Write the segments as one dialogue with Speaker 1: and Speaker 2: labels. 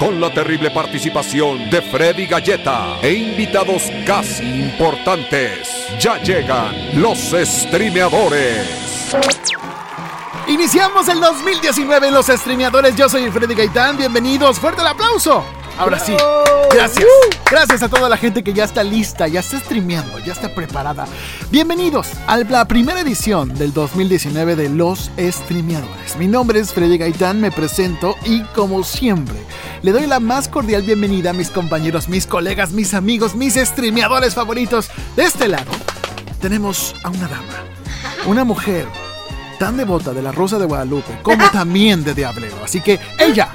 Speaker 1: Con la terrible participación de Freddy Galleta e invitados casi importantes, ya llegan los streameadores.
Speaker 2: Iniciamos el 2019 en los streameadores. Yo soy Freddy Gaitán. Bienvenidos. Fuerte el aplauso. Ahora sí. Gracias. Gracias a toda la gente que ya está lista, ya está streameando, ya está preparada. Bienvenidos a la primera edición del 2019 de Los Streameadores. Mi nombre es Freddy Gaitán, me presento y como siempre, le doy la más cordial bienvenida a mis compañeros, mis colegas, mis amigos, mis streameadores favoritos. De este lado, tenemos a una dama, una mujer tan devota de la Rosa de Guadalupe como también de Diablero. Así que ella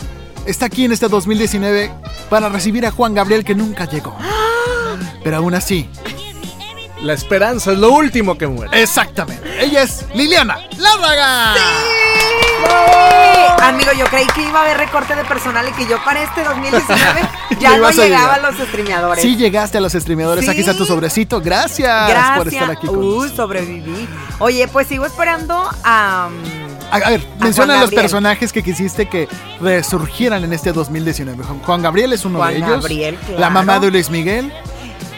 Speaker 2: está aquí en este 2019 para recibir a Juan Gabriel que nunca llegó. Pero aún así,
Speaker 3: La esperanza es lo último que muere.
Speaker 2: exactamente. Ella es Liliana Lárraga.
Speaker 4: Amigo, yo creí que iba a haber recorte de personal y que yo para este 2019
Speaker 2: Ya
Speaker 4: no
Speaker 2: a
Speaker 4: llegaba a los streameadores.
Speaker 2: Sí llegaste a los streameadores.
Speaker 4: Sí.
Speaker 2: Aquí está tu sobrecito. Gracias,
Speaker 4: Gracias.
Speaker 2: por estar aquí con
Speaker 4: Uh,
Speaker 2: nosotros.
Speaker 4: sobreviví. Oye, pues sigo esperando a.
Speaker 2: A, a ver, menciona los
Speaker 4: Gabriel.
Speaker 2: personajes que quisiste que resurgieran en este 2019. Juan- Gabriel es uno
Speaker 4: Juan
Speaker 2: de ellos.
Speaker 4: Gabriel,
Speaker 2: La
Speaker 4: claro.
Speaker 2: mamá de Luis Miguel.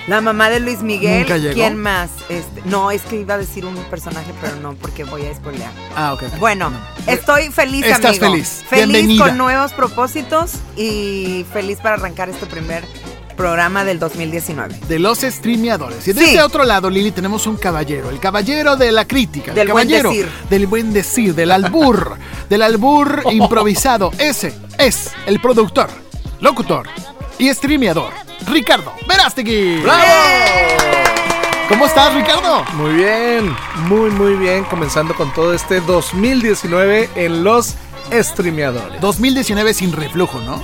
Speaker 4: La mamá de Luis Miguel.
Speaker 2: Nunca llegó.
Speaker 4: ¿Quién más? Este, no, es que iba a decir un personaje, pero no, porque voy a spoilear.
Speaker 2: Ah, ok.
Speaker 4: Bueno,
Speaker 2: No.
Speaker 4: estoy feliz,
Speaker 2: Estás
Speaker 4: amigo.
Speaker 2: feliz.
Speaker 4: Feliz
Speaker 2: Bienvenida.
Speaker 4: con nuevos propósitos y feliz para arrancar este primer programa del 2019.
Speaker 2: De los streameadores. Y de
Speaker 4: Sí.
Speaker 2: este otro lado, Lili, tenemos un caballero. El caballero de la crítica.
Speaker 4: Del
Speaker 2: el
Speaker 4: buen
Speaker 2: caballero
Speaker 4: decir.
Speaker 2: del buen decir, del albur. del albur improvisado. Ese es el productor, locutor y streameador. Ricardo Verástegui. ¿Cómo estás, Ricardo?
Speaker 3: Muy bien, muy muy bien, comenzando con todo este 2019 en los streameadores.
Speaker 2: 2019 sin reflujo, ¿no?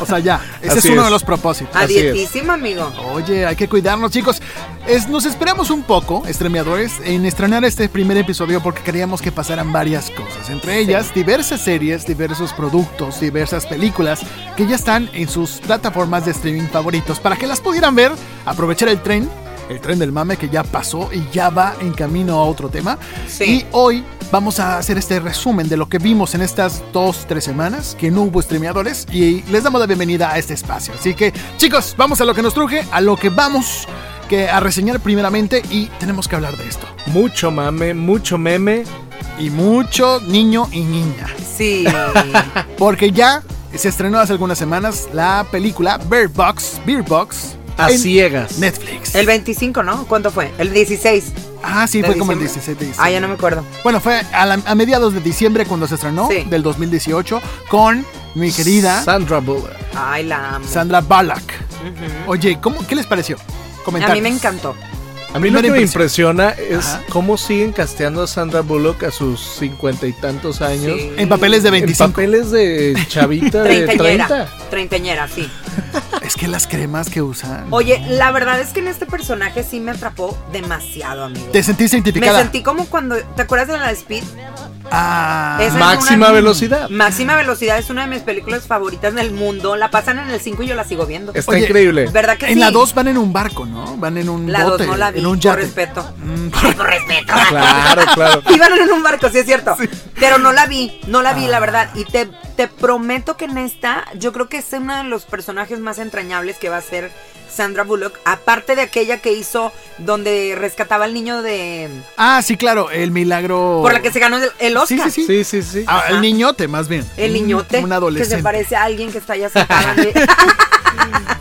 Speaker 2: O sea, ya. Ese
Speaker 3: Así
Speaker 2: es uno
Speaker 3: es.
Speaker 2: de los propósitos.
Speaker 4: Adietísimo, amigo.
Speaker 2: Oye, hay que cuidarnos, chicos. Es- nos esperamos un poco, estremeadores, en estrenar este primer episodio porque queríamos que pasaran varias cosas. Entre ellas, diversas series, diversos productos, diversas películas que ya están en sus plataformas de streaming favoritos para que las pudieran ver, aprovechar el tren. El tren del mame que ya pasó y ya va en camino a otro tema.
Speaker 4: Sí.
Speaker 2: Y hoy vamos a hacer este resumen de lo que vimos en estas dos, tres semanas que no hubo streameadores y les damos la bienvenida a este espacio. Así que, chicos, vamos a lo que nos truje, a lo que vamos que a reseñar primeramente y tenemos que hablar de esto.
Speaker 3: Mucho mame, mucho meme.
Speaker 2: Y mucho niño y niña.
Speaker 4: Sí.
Speaker 2: Porque ya se estrenó hace algunas semanas la película Bear Box, Beer Box
Speaker 3: A
Speaker 2: en
Speaker 3: ciegas.
Speaker 2: Netflix.
Speaker 4: El 25, ¿no? ¿Cuánto fue? El 16.
Speaker 2: ah, sí, fue como el
Speaker 4: diciembre.
Speaker 2: 16 de diciembre.
Speaker 4: Ah, ya no me acuerdo.
Speaker 2: Bueno, fue a, la- a mediados de diciembre cuando se estrenó,
Speaker 4: Sí.
Speaker 2: del 2018, con mi querida
Speaker 3: Sandra Bullock.
Speaker 4: Ay, la amo.
Speaker 2: Sandra Bullock. Oye, ¿cómo, ¿qué les pareció?
Speaker 4: A
Speaker 2: Comentarios.
Speaker 4: mí me encantó.
Speaker 3: A mí lo que me impresiona es
Speaker 2: Ajá.
Speaker 3: cómo siguen casteando a Sandra Bullock a sus cincuenta y tantos años.
Speaker 4: Sí.
Speaker 2: En papeles de 25.
Speaker 3: En papeles de chavita de
Speaker 4: Treintañera.
Speaker 3: 30.
Speaker 4: Treintañera, sí.
Speaker 2: Es que las cremas que usan.
Speaker 4: Oye, la verdad es que en este personaje sí me atrapó demasiado, amigo.
Speaker 2: ¿Te sentiste
Speaker 4: Me
Speaker 2: identificada?
Speaker 4: sentí como cuando. ¿Te acuerdas de la de Speed?
Speaker 2: Ah,
Speaker 4: Esa
Speaker 3: Máxima
Speaker 4: una-
Speaker 3: velocidad.
Speaker 4: Máxima Velocidad es una de mis películas favoritas del mundo. La pasan en el 5 y yo la sigo viendo.
Speaker 3: Está
Speaker 2: Oye,
Speaker 3: increíble.
Speaker 4: ¿Verdad que
Speaker 2: en
Speaker 4: sí?
Speaker 2: la 2 van en un barco, ¿no? Van en un
Speaker 4: La dos
Speaker 2: bote,
Speaker 4: no la vi,
Speaker 2: en un
Speaker 4: por respeto.
Speaker 2: Mm,
Speaker 4: Por respeto.
Speaker 3: Claro, claro.
Speaker 4: Iban en un barco, sí es cierto. Pero no la vi, no la vi, la verdad. Y te, te prometo que en esta, yo creo que es uno de los personajes más entrañables que va a ser Sandra Bullock. Aparte de aquella que hizo donde rescataba al niño de.
Speaker 2: Ah, sí, claro, el milagro.
Speaker 4: Por la que se ganó el, Oscar.
Speaker 2: sí, sí.
Speaker 3: Sí, sí, sí.
Speaker 2: Ah, el niñote, más bien.
Speaker 4: El niñote.
Speaker 2: Un, adolescente.
Speaker 4: Que se parece a alguien que está de-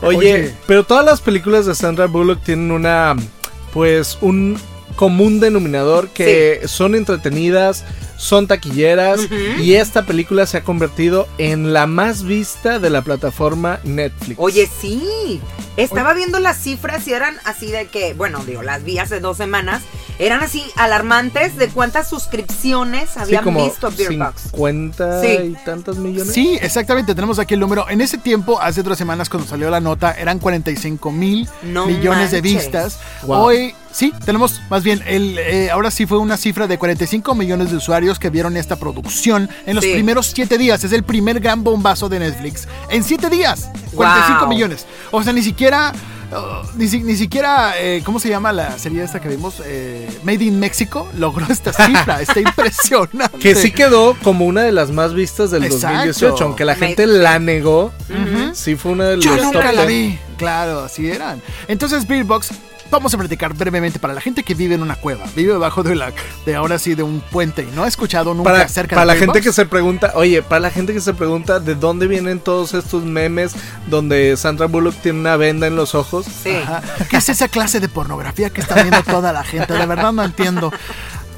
Speaker 3: Oye,
Speaker 2: Oye.
Speaker 3: pero todas las películas de Sandra Bullock tienen una, pues, un común denominador que son entretenidas, son taquilleras y esta película se ha convertido en la más vista de la plataforma Netflix.
Speaker 4: Oye, sí. Estaba viendo las cifras y eran así de que, bueno, digo, las vi hace dos semanas eran así alarmantes de cuántas suscripciones
Speaker 3: Sí,
Speaker 4: habían
Speaker 3: como
Speaker 4: visto Beerbox.
Speaker 3: 50
Speaker 4: Sí.
Speaker 3: y tantos millones.
Speaker 2: Sí, exactamente, tenemos aquí el número. En ese tiempo, hace tres semanas cuando salió la nota, eran 45 mil
Speaker 4: No
Speaker 2: millones de vistas.
Speaker 3: Wow.
Speaker 2: Hoy, sí, tenemos más bien, el, eh, ahora sí fue una cifra de 45 millones de usuarios que vieron esta producción en los
Speaker 4: Sí.
Speaker 2: primeros siete días. Es el primer gran bombazo de Netflix. En siete días, 45
Speaker 4: Wow.
Speaker 2: millones. O sea, ni siquiera... uh, ni, si- ni siquiera, eh, ¿cómo se llama la serie esta que vimos? Eh, Made in Mexico logró esta cifra. Está impresionante.
Speaker 3: Que sí quedó como una de las más vistas del
Speaker 2: Exacto.
Speaker 3: 2018, aunque la
Speaker 4: Me-
Speaker 3: gente la negó. Sí fue una de los
Speaker 2: Yo
Speaker 3: top
Speaker 2: nunca la
Speaker 3: 10.
Speaker 2: vi. Claro, así eran. Entonces, Beerbox, vamos a platicar brevemente para la gente que vive en una cueva, vive debajo de la, de ahora sí, de un puente y no ha escuchado nunca
Speaker 3: Para,
Speaker 2: acerca
Speaker 3: para
Speaker 2: de
Speaker 3: la gente que se pregunta, oye, para la gente que se pregunta de dónde vienen todos estos memes donde Sandra Bullock tiene una venda en los ojos.
Speaker 4: Sí.
Speaker 2: Ajá. ¿Qué es esa clase de pornografía que está viendo toda la gente? De verdad no entiendo.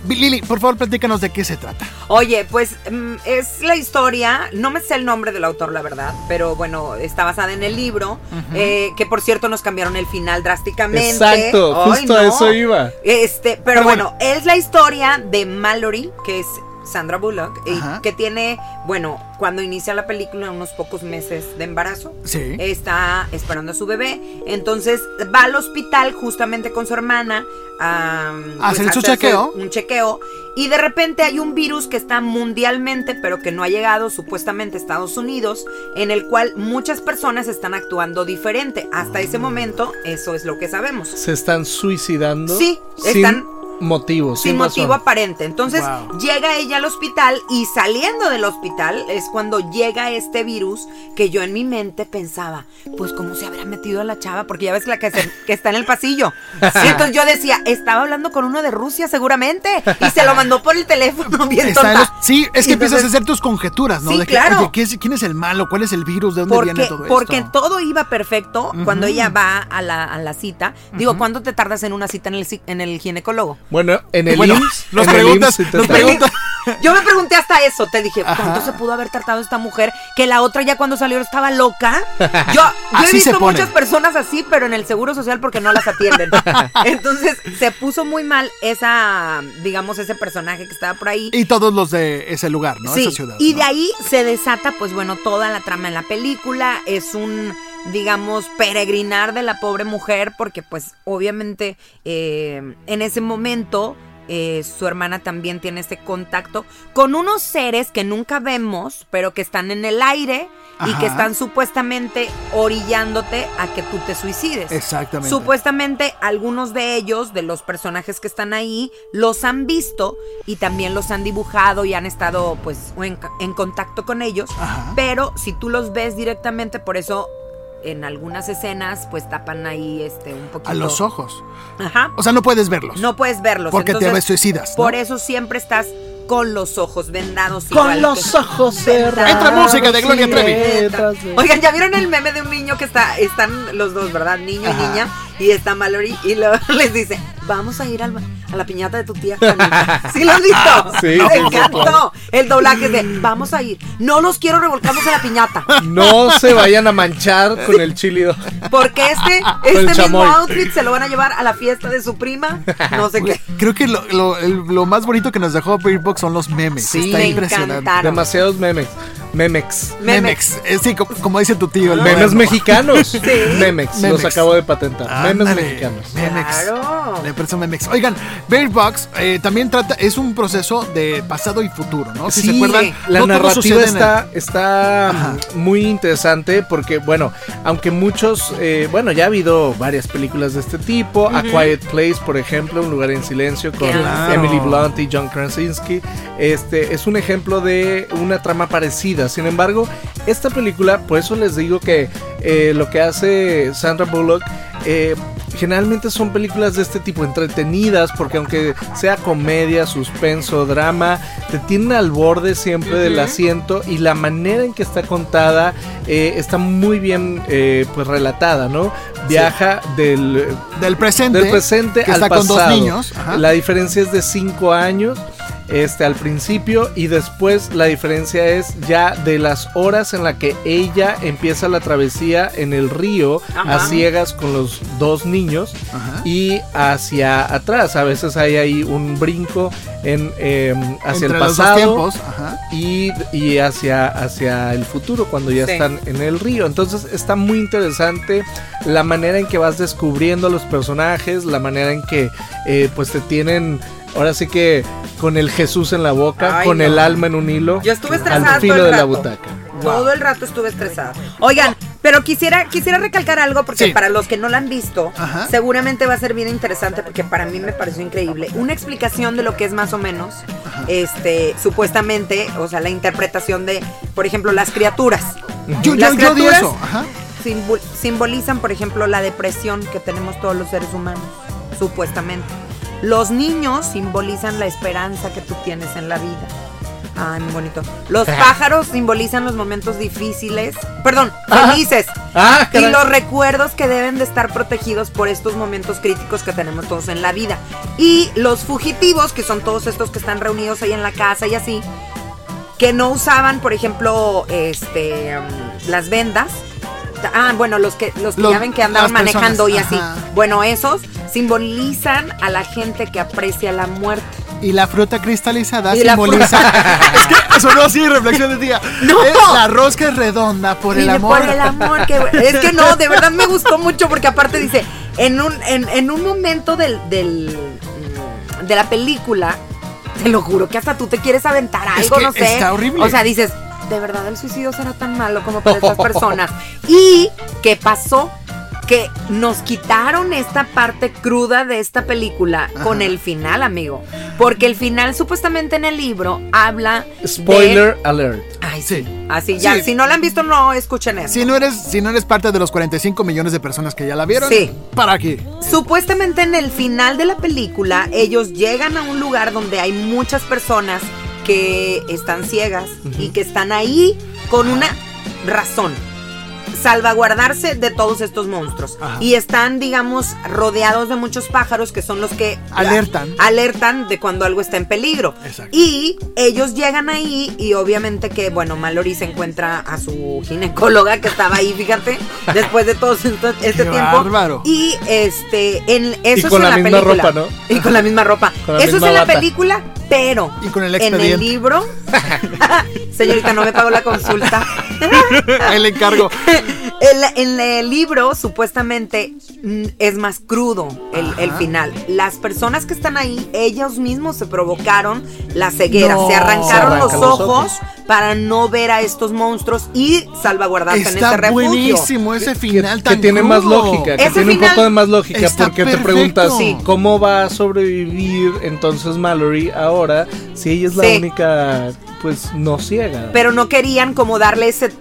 Speaker 2: Lili, por favor, platícanos de qué se trata.
Speaker 4: Oye, pues mm, es la historia, no me sé el nombre del autor, la verdad, pero bueno, está basada en el libro, eh, que por cierto nos cambiaron el final drásticamente.
Speaker 3: Exacto,
Speaker 4: Ay,
Speaker 3: justo a eso iba.
Speaker 4: Este, pero,
Speaker 2: Pero
Speaker 4: bueno, es la historia de Mallory, que es Sandra Bullock, y que tiene, bueno, cuando inicia la película, unos pocos meses de embarazo.
Speaker 2: Sí.
Speaker 4: Está esperando a su bebé. Entonces va al hospital justamente con su hermana. A
Speaker 2: ¿Hacer su chequeo?
Speaker 4: Un chequeo. Y de repente hay un virus que está mundialmente, pero que no ha llegado supuestamente a Estados Unidos, en el cual muchas personas están actuando diferente. Hasta ese momento, eso es lo que sabemos.
Speaker 3: Se están suicidando.
Speaker 4: Sí,
Speaker 3: sin
Speaker 4: están-
Speaker 3: motivo, sin,
Speaker 4: Sin motivo
Speaker 3: razón.
Speaker 4: aparente. Entonces
Speaker 2: Wow.
Speaker 4: llega ella al hospital y saliendo del hospital es cuando llega este virus que yo en mi mente pensaba, pues cómo se habrá metido a la chava, porque ya ves la que, se- que está en el pasillo. Y entonces yo decía, estaba hablando con uno de Rusia seguramente y se lo mandó por el teléfono bien
Speaker 2: los- sí, es que empiezas a hacer tus conjeturas, ¿no?
Speaker 4: Sí,
Speaker 2: de que,
Speaker 4: claro.
Speaker 2: oye, ¿qué es- ¿quién es el malo? ¿Cuál es el virus? ¿De dónde
Speaker 4: Porque,
Speaker 2: viene todo esto?
Speaker 4: porque todo iba perfecto cuando ella va a la, a la cita. Digo, ¿cuánto te tardas en una cita en el, ci- en el ginecólogo?
Speaker 3: Bueno, en el
Speaker 2: Bueno,
Speaker 3: IMSS.
Speaker 2: nos
Speaker 3: en el
Speaker 2: preguntas-
Speaker 3: IMSS
Speaker 2: nos preguntas-
Speaker 4: Yo me pregunté hasta eso, te dije, ¿cuánto
Speaker 2: Ajá.
Speaker 4: se pudo haber tratado esta mujer? Que la otra ya cuando salió estaba loca. Yo, yo he visto muchas personas así, pero en el seguro social porque no las atienden. Entonces se puso muy mal esa, digamos, ese personaje que estaba por ahí.
Speaker 2: Y todos los de ese lugar, ¿no?
Speaker 4: Sí,
Speaker 2: Esa ciudad.
Speaker 4: y
Speaker 2: ¿no?
Speaker 4: de ahí se desata, pues bueno, toda la trama en la película. Es un, digamos, peregrinar de la pobre mujer, porque pues obviamente eh, en ese momento eh, su hermana también tiene este contacto con unos seres que nunca vemos, pero que están en el aire y que están supuestamente orillándote a que tú te suicides.
Speaker 2: Exactamente.
Speaker 4: Supuestamente algunos de ellos, de los personajes que están ahí, los han visto y también los han dibujado y han estado pues en, en contacto con ellos.
Speaker 2: Ajá.
Speaker 4: Pero si tú los ves directamente, por eso en algunas escenas pues tapan ahí este un poquito.
Speaker 2: A los ojos.
Speaker 4: Ajá.
Speaker 2: O sea, no puedes verlos.
Speaker 4: No puedes verlos.
Speaker 2: Porque te
Speaker 4: entonces,
Speaker 2: suicidas, ¿no?
Speaker 4: Por eso siempre estás con los ojos vendados.
Speaker 3: Con
Speaker 4: igual
Speaker 3: los
Speaker 4: que-
Speaker 3: ojos cerrados.
Speaker 2: Entra música de Gloria Trevi.
Speaker 3: detrás de-
Speaker 4: Oigan, ¿ya vieron el meme de un niño que está, están los dos, ¿verdad? Niño
Speaker 2: Ajá.
Speaker 4: y niña, y está Mallory, y luego les dice, vamos a ir al- a la piñata de tu tía Juanita. ¿Sí lo has visto?
Speaker 3: Sí,
Speaker 4: Me
Speaker 3: sí,
Speaker 4: encantó. El doblaje de, vamos a ir. No los quiero revolcamos en la piñata.
Speaker 3: No se vayan a manchar con el chili dog.
Speaker 4: Porque este, este mismo
Speaker 3: chamoy.
Speaker 4: outfit se lo van a llevar a la fiesta de su prima. No sé qué.
Speaker 2: Creo que lo, lo- el- lo más bonito que nos dejó Bird Box son los memes.
Speaker 3: Sí,
Speaker 2: Está
Speaker 4: me
Speaker 2: impresionante.
Speaker 4: encantaron.
Speaker 3: Demasiados memes. Memex.
Speaker 2: Memex. Eh, sí, co- como, dice tu tío. el
Speaker 3: Memes
Speaker 2: moderno.
Speaker 3: mexicanos. Memex.
Speaker 2: Memex.
Speaker 3: Los acabo de patentar. Memes mexicanos.
Speaker 2: Memex.
Speaker 4: Claro.
Speaker 2: Le parece Memex. Oigan, Bird Box eh, también trata, es un proceso de pasado y futuro, ¿no? Si
Speaker 3: sí,
Speaker 2: se acuerdan,
Speaker 3: la
Speaker 2: no
Speaker 3: narrativa
Speaker 2: el-
Speaker 3: está, está
Speaker 2: Ajá.
Speaker 3: muy interesante porque, bueno, aunque muchos, eh, bueno, ya ha habido varias películas de este tipo, A Quiet Place, por ejemplo, Un lugar en silencio con
Speaker 4: Claro.
Speaker 3: Emily Blunt y John Krasinski, este es un ejemplo de una trama parecida. Sin embargo, esta película, por eso les digo que eh, lo que hace Sandra Bullock eh, generalmente son películas de este tipo entretenidas porque aunque sea comedia, suspenso, drama, te tienen al borde siempre del asiento y la manera en que está contada eh, está muy bien eh, pues relatada, ¿no? Viaja del,
Speaker 2: del presente.
Speaker 3: del presente
Speaker 2: que
Speaker 3: al
Speaker 2: está
Speaker 3: pasado.
Speaker 2: con dos niños. Ajá.
Speaker 3: La diferencia es de cinco años. Este al principio y después la diferencia es ya de las horas en la que ella empieza la travesía en el río
Speaker 4: Ajá.
Speaker 3: a ciegas con los dos niños
Speaker 2: Ajá.
Speaker 3: y hacia atrás. A veces hay ahí un brinco en em, hacia
Speaker 2: Entre
Speaker 3: el pasado y, y hacia, hacia el futuro cuando ya
Speaker 4: Sí.
Speaker 3: están en el río. Entonces está muy interesante la manera en que vas descubriendo a los personajes, la manera en que eh, pues te tienen ahora sí que con el Jesús en la boca,
Speaker 4: Ay,
Speaker 3: con
Speaker 4: no.
Speaker 3: el alma en un hilo,
Speaker 4: Yo estuve estresada
Speaker 3: al filo
Speaker 4: todo el
Speaker 3: de la
Speaker 4: rato.
Speaker 3: butaca.
Speaker 4: Todo el rato estuve estresada. Oigan, pero quisiera, quisiera recalcar algo porque
Speaker 2: Sí.
Speaker 4: para los que no la han visto,
Speaker 2: Ajá.
Speaker 4: seguramente va a ser bien interesante porque para mí me pareció increíble. Una explicación de lo que es más o menos, este, supuestamente, o sea, la interpretación de, por ejemplo, las criaturas.
Speaker 2: Yo,
Speaker 4: Las
Speaker 2: yo, yo di
Speaker 4: criaturas-
Speaker 2: eso. Ajá.
Speaker 4: Simbol- simbolizan, por ejemplo, la depresión que tenemos todos los seres humanos, supuestamente. Los niños simbolizan la esperanza que tú tienes en la vida. Ay, muy bonito. Los pájaros simbolizan los momentos difíciles, perdón,
Speaker 3: Ah.
Speaker 4: felices.
Speaker 3: Ah,
Speaker 4: Y
Speaker 3: caray.
Speaker 4: los recuerdos que deben de estar protegidos por estos momentos críticos que tenemos todos en la vida. Y los fugitivos, que son todos estos que están reunidos ahí en la casa y así, que no usaban, por ejemplo, este um, las vendas. Ah, bueno, los que los que
Speaker 2: Los-
Speaker 4: ya ven que andaban
Speaker 2: personas,
Speaker 4: manejando y así. Bueno, esos simbolizan a la gente que aprecia la muerte.
Speaker 2: Y la fruta cristalizada
Speaker 4: Y
Speaker 2: simboliza. es que sonó así, reflexión de día.
Speaker 4: No.
Speaker 2: Eh, la rosca es redonda por el amor.
Speaker 4: Por el amor, que es que no, de verdad me gustó mucho porque aparte dice, en un, en, en un momento del, del, de la película, te lo juro que hasta tú te quieres aventar
Speaker 2: Es
Speaker 4: algo,
Speaker 2: que
Speaker 4: no sé.
Speaker 2: está horrible.
Speaker 4: O sea, dices, de verdad el suicidio será tan malo como para estas personas. ¿Y qué pasó? Que nos quitaron esta parte cruda de esta película con el final, amigo. Porque el final, supuestamente en el libro, habla. de-
Speaker 3: Spoiler alert.
Speaker 4: Ay, sí.
Speaker 2: Sí.
Speaker 4: Así ya.
Speaker 2: Sí.
Speaker 4: Si no la han visto, no escuchen eso.
Speaker 2: Si no, eres, si no eres parte de los 45 millones de personas que ya la vieron,
Speaker 4: Sí.
Speaker 2: para aquí.
Speaker 4: Supuestamente en el final de la película, ellos llegan a un lugar donde hay muchas personas que están ciegas y que están ahí con una razón. Salvaguardarse de todos estos monstruos.
Speaker 2: Ajá.
Speaker 4: Y están, digamos, rodeados de muchos pájaros que son los que
Speaker 2: Alertan.
Speaker 4: alertan de cuando algo está en peligro.
Speaker 2: Exacto.
Speaker 4: Y ellos llegan ahí y obviamente que, bueno, Mallory se encuentra a su ginecóloga que estaba ahí, fíjate, después de todo este
Speaker 2: Qué
Speaker 4: tiempo.
Speaker 2: bárbaro.
Speaker 4: Y este, en, eso
Speaker 3: Y con
Speaker 4: es en
Speaker 3: la
Speaker 4: la,
Speaker 3: misma
Speaker 4: película.
Speaker 3: ropa, ¿no?
Speaker 4: Y con la misma ropa.
Speaker 3: La
Speaker 4: eso es en la película, pero
Speaker 2: Y con el
Speaker 4: en el libro, señorita, no me pagó la consulta.
Speaker 2: Ahí le encargo.
Speaker 4: El- en el libro, supuestamente, mm, es más crudo el, el final. Las personas que están ahí, ellos mismos se provocaron la ceguera.
Speaker 2: No.
Speaker 4: Se arrancaron
Speaker 3: Se
Speaker 4: los, ojos,
Speaker 3: ojos.
Speaker 4: para no ver a estos monstruos y salvaguardarse en
Speaker 2: Está
Speaker 4: este refugio.
Speaker 2: buenísimo ese
Speaker 3: Que-
Speaker 2: final
Speaker 3: que,
Speaker 2: tan
Speaker 3: tiene más lógica, que
Speaker 4: Ese
Speaker 3: tiene un poco de más lógica,
Speaker 2: está
Speaker 3: porque te preguntas
Speaker 2: Sí.
Speaker 3: cómo va a sobrevivir entonces Mallory ahora si ella es la
Speaker 4: Sí.
Speaker 3: única, pues no ciega.
Speaker 4: Pero no querían como darle ese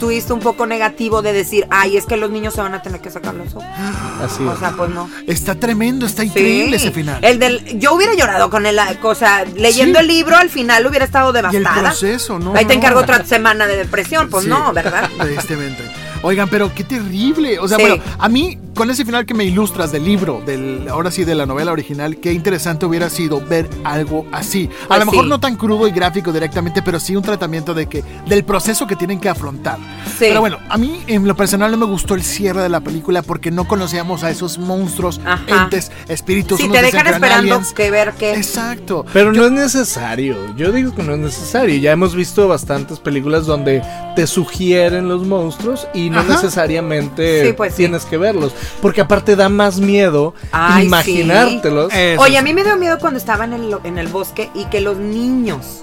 Speaker 4: twist un poco negativo de decir, ay, es que los niños se van a tener que sacar los ojos.
Speaker 3: Así
Speaker 4: O
Speaker 3: es.
Speaker 4: sea, pues no.
Speaker 2: Está tremendo, está
Speaker 4: Sí.
Speaker 2: increíble ese final.
Speaker 4: El del, yo hubiera llorado con el, cosa, leyendo
Speaker 2: Sí.
Speaker 4: el libro, al final hubiera estado
Speaker 2: y el
Speaker 4: devastada.
Speaker 2: proceso, ¿no?
Speaker 4: Ahí te
Speaker 2: no.
Speaker 4: encargo otra semana de depresión, pues
Speaker 2: Sí,
Speaker 4: no, ¿verdad?
Speaker 2: Tristemente. Oigan, pero qué terrible. O sea, bueno, a mí, con ese final que me ilustras del libro, del, ahora sí de la novela original, qué interesante hubiera sido ver algo así. A
Speaker 4: Pues
Speaker 2: lo mejor
Speaker 4: sí.
Speaker 2: no tan crudo y gráfico directamente, pero sí un tratamiento de que, del proceso que tienen que afrontar.
Speaker 4: Sí.
Speaker 2: Pero bueno, a mí en lo personal no me gustó el cierre de la película porque no conocíamos a esos monstruos,
Speaker 4: Ajá.
Speaker 2: entes, espíritus.
Speaker 4: Sí,
Speaker 2: unos
Speaker 4: te dejan esperando
Speaker 2: aliens.
Speaker 4: que ver qué.
Speaker 2: Exacto.
Speaker 3: Pero no es necesario. Yo digo que no es necesario. Ya hemos visto bastantes películas donde te sugieren los monstruos y no
Speaker 2: Ajá.
Speaker 3: necesariamente
Speaker 4: Sí, pues sí.
Speaker 3: tienes que verlos. Porque aparte da más miedo
Speaker 4: Ay,
Speaker 3: imaginártelos.
Speaker 2: Eso
Speaker 4: Oye,
Speaker 2: sí.
Speaker 4: a mí me dio miedo cuando estaba en el, en el bosque y que los niños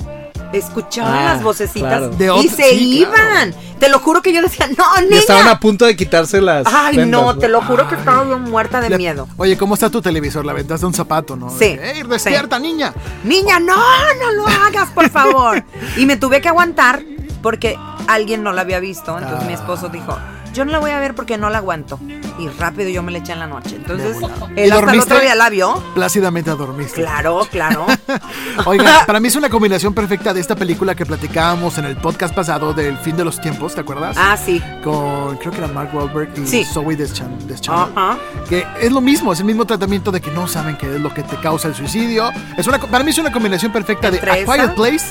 Speaker 4: escuchaban
Speaker 3: Ah,
Speaker 4: las vocecitas
Speaker 3: claro.
Speaker 2: De
Speaker 4: y se
Speaker 2: sí, claro.
Speaker 4: iban. Te lo juro que yo decía, no,
Speaker 3: Y
Speaker 4: niña.
Speaker 3: estaban a punto de quitarse las.
Speaker 4: Ay,
Speaker 3: vendas,
Speaker 4: no, te lo juro que estaba yo muerta de miedo.
Speaker 2: Oye, ¿cómo está tu televisor? La ventaste un zapato, ¿no?
Speaker 4: Sí,
Speaker 2: ¡Ey, despierta, niña!
Speaker 4: Niña, no, no lo hagas, por favor. y me tuve que aguantar porque alguien no la había visto. Entonces mi esposo dijo, yo no la voy a ver porque no la aguanto. Y rápido yo me la eché en la noche. Entonces,
Speaker 2: ¿Y
Speaker 4: él hasta el otro día la vio.
Speaker 2: Plácidamente dormiste.
Speaker 4: Claro, claro.
Speaker 2: Oiga, para mí es una combinación perfecta de esta película que platicábamos en el podcast pasado del fin de los tiempos, ¿te acuerdas?
Speaker 4: ah, sí.
Speaker 2: Con, creo que era Mark Wahlberg y
Speaker 4: Sí.
Speaker 2: Zoe Deschan- Deschanel.
Speaker 4: Ajá.
Speaker 2: Que es lo mismo, es el mismo tratamiento de que no saben qué es lo que te causa el suicidio. Es una, para mí es una combinación perfecta de
Speaker 4: Entre
Speaker 2: A Quiet
Speaker 4: esa-
Speaker 2: Place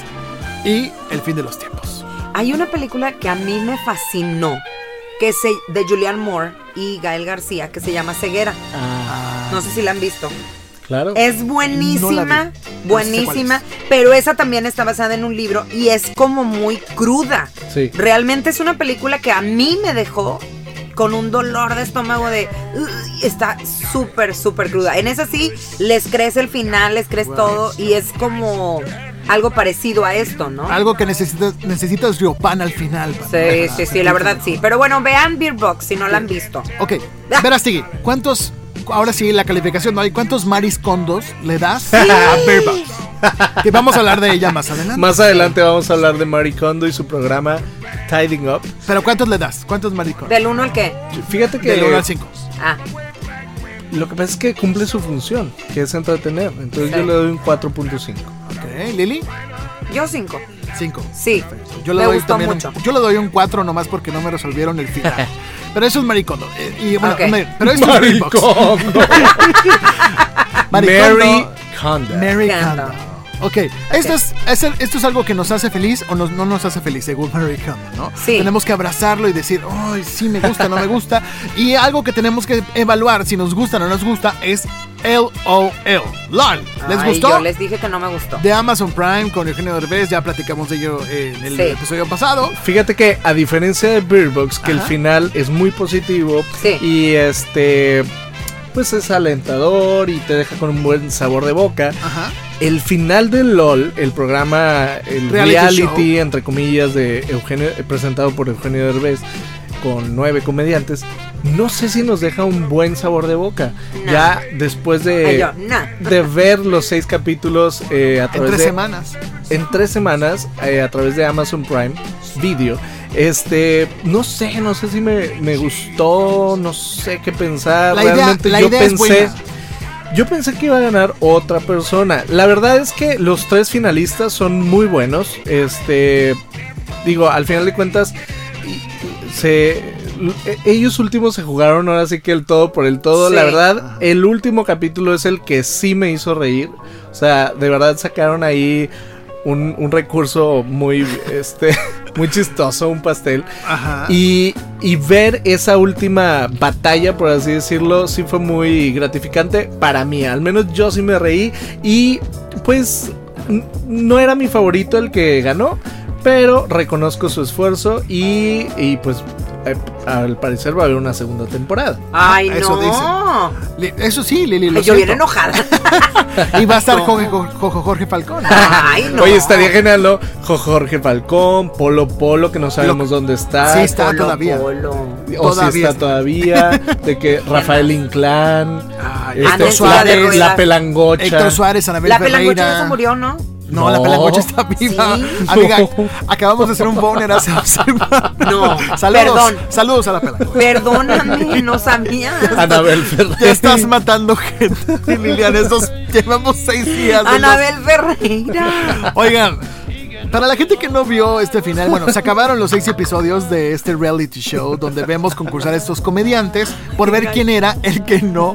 Speaker 2: y El fin de los tiempos.
Speaker 4: Hay una película que a mí me fascinó, que se, de Julianne Moore y Gael García, que se llama Ceguera.
Speaker 3: Ah,
Speaker 4: No sé si la han visto.
Speaker 3: claro.
Speaker 4: Es buenísima.
Speaker 2: No
Speaker 4: buenísima, pero esa también está basada en un libro y es como muy cruda.
Speaker 3: Sí.
Speaker 4: Realmente es una película que a mí me dejó con un dolor de estómago de... Está súper, súper cruda. En esa sí, les crees el final, les crees todo y es como algo parecido a esto, ¿no?
Speaker 2: Algo que necesitas, necesitas Riopan al final.
Speaker 4: Sí, sí, sí, la verdad sí. Pero bueno, vean Beer Box si no la han visto.
Speaker 2: Ok, Verástegui, ¿cuántos, ahora sí, la calificación no hay, ¿cuántos mariscondos le das a Bear Box? Que vamos a hablar de ella más adelante.
Speaker 3: Más adelante vamos a hablar de Marie Kondo y su programa Tidying Up.
Speaker 2: Pero ¿cuántos le das? ¿Cuántos mariscondos?
Speaker 4: ¿Del 1 al qué?
Speaker 3: Fíjate que
Speaker 2: Del 1 al 5.
Speaker 4: Ah,
Speaker 3: lo que pasa es que cumple su función, que es entretener. Entonces
Speaker 4: Sí.
Speaker 3: yo le doy un 4.5.
Speaker 2: Ok, Lili,
Speaker 4: yo 5.
Speaker 2: 5.
Speaker 4: Sí.
Speaker 2: Yo le
Speaker 4: me
Speaker 2: doy
Speaker 4: gustó
Speaker 2: también
Speaker 4: mucho.
Speaker 2: Un, yo le doy un 4 nomás porque no me resolvieron el final. pero eso es maricondo. Eh, y bueno, me- pero esto es.
Speaker 3: Maricondo. Mary Kondo.
Speaker 2: Mary
Speaker 4: Kondo.
Speaker 2: Ok, esto, es, es el- esto es algo que nos hace feliz o nos- no nos hace feliz, según Mary Kondo, ¿no?
Speaker 4: Sí.
Speaker 2: Tenemos que abrazarlo y decir, ay, sí me gusta, no me gusta. y algo que tenemos que evaluar si nos gusta o no nos gusta es LOL. LOL. ¿Les
Speaker 4: Ay,
Speaker 2: gustó?
Speaker 4: Yo les dije que no me gustó.
Speaker 2: De Amazon Prime con Eugenio Derbez, ya platicamos de ello en el
Speaker 4: Sí.
Speaker 2: episodio pasado.
Speaker 3: Fíjate que a diferencia de Beer Box, que el final es muy positivo
Speaker 4: Sí.
Speaker 3: y este pues es alentador y te deja con un buen sabor de boca.
Speaker 2: Ajá.
Speaker 3: El final de LOL, el programa, el
Speaker 2: Reality
Speaker 3: reality, entre comillas, de Eugenio, presentado por Eugenio Derbez, con nueve comediantes, no sé si nos deja un buen sabor de boca.
Speaker 4: No.
Speaker 3: Ya después de,
Speaker 4: yo, no.
Speaker 3: de ver los seis capítulos eh, a
Speaker 2: En tres
Speaker 3: de
Speaker 2: semanas.
Speaker 3: en tres semanas eh, a través de Amazon Prime Video. Este, no sé, no sé si me, me gustó, no sé qué pensar.
Speaker 2: La idea-
Speaker 3: Realmente
Speaker 2: la
Speaker 3: yo
Speaker 2: idea es
Speaker 3: pensé.
Speaker 2: buena.
Speaker 3: Yo pensé que iba a ganar otra persona. La verdad es que los tres finalistas son muy buenos. Este, digo, al final de cuentas, se, e- ellos últimos se jugaron ahora sí que el todo por el todo. La verdad, el último capítulo es el que sí me hizo reír. O sea, de verdad sacaron ahí un, un recurso muy, este, muy chistoso, un pastel.
Speaker 2: Ajá.
Speaker 3: Y, y ver esa última batalla, por así decirlo, sí fue muy gratificante para mí. Al menos yo sí me reí. Y pues no era mi favorito el que ganó. Pero reconozco su esfuerzo y, y pues eh, al parecer va a haber una segunda temporada.
Speaker 4: Ay,
Speaker 2: Eso
Speaker 4: no.
Speaker 2: Eso sí, Lili, lo
Speaker 4: Ay, yo bien
Speaker 2: siento.
Speaker 4: enojada.
Speaker 2: Y va a estar
Speaker 4: No.
Speaker 2: Jorge, Jorge, Jorge Falcón.
Speaker 4: Ay, no.
Speaker 3: Oye, estaría genial, ¿no? Jo- Jorge Falcón, Polo Polo, que no sabemos dónde está.
Speaker 2: Sí, está
Speaker 4: Polo,
Speaker 2: todavía.
Speaker 4: polo.
Speaker 3: O si
Speaker 2: Todavía
Speaker 3: está
Speaker 2: está.
Speaker 3: todavía. De que Rafael Inclán.
Speaker 2: Ay,
Speaker 4: Ana
Speaker 2: Héctor
Speaker 4: Suárez,
Speaker 3: la pelangocha.
Speaker 2: Héctor Suárez, Anabel
Speaker 4: La
Speaker 2: Ferreira.
Speaker 4: pelangocha ya se murió, ¿no?
Speaker 2: No, la
Speaker 3: No.
Speaker 2: pelangocha está viva.
Speaker 4: Sí.
Speaker 2: Amiga,
Speaker 3: No.
Speaker 2: acabamos de hacer un boner hace dos semanas.
Speaker 4: No,
Speaker 2: Saludos.
Speaker 4: perdón.
Speaker 2: Saludos a la pelangocha.
Speaker 4: Perdóname, no sabía.
Speaker 3: Anabel Ferreira.
Speaker 2: Ya estás matando gente, Liliana. Estos llevamos seis días. de los-
Speaker 4: Anabel Ferreira.
Speaker 2: Oigan, para la gente que no vio este final, bueno, se acabaron los seis episodios de este reality show donde vemos concursar a estos comediantes por ver quién era el que no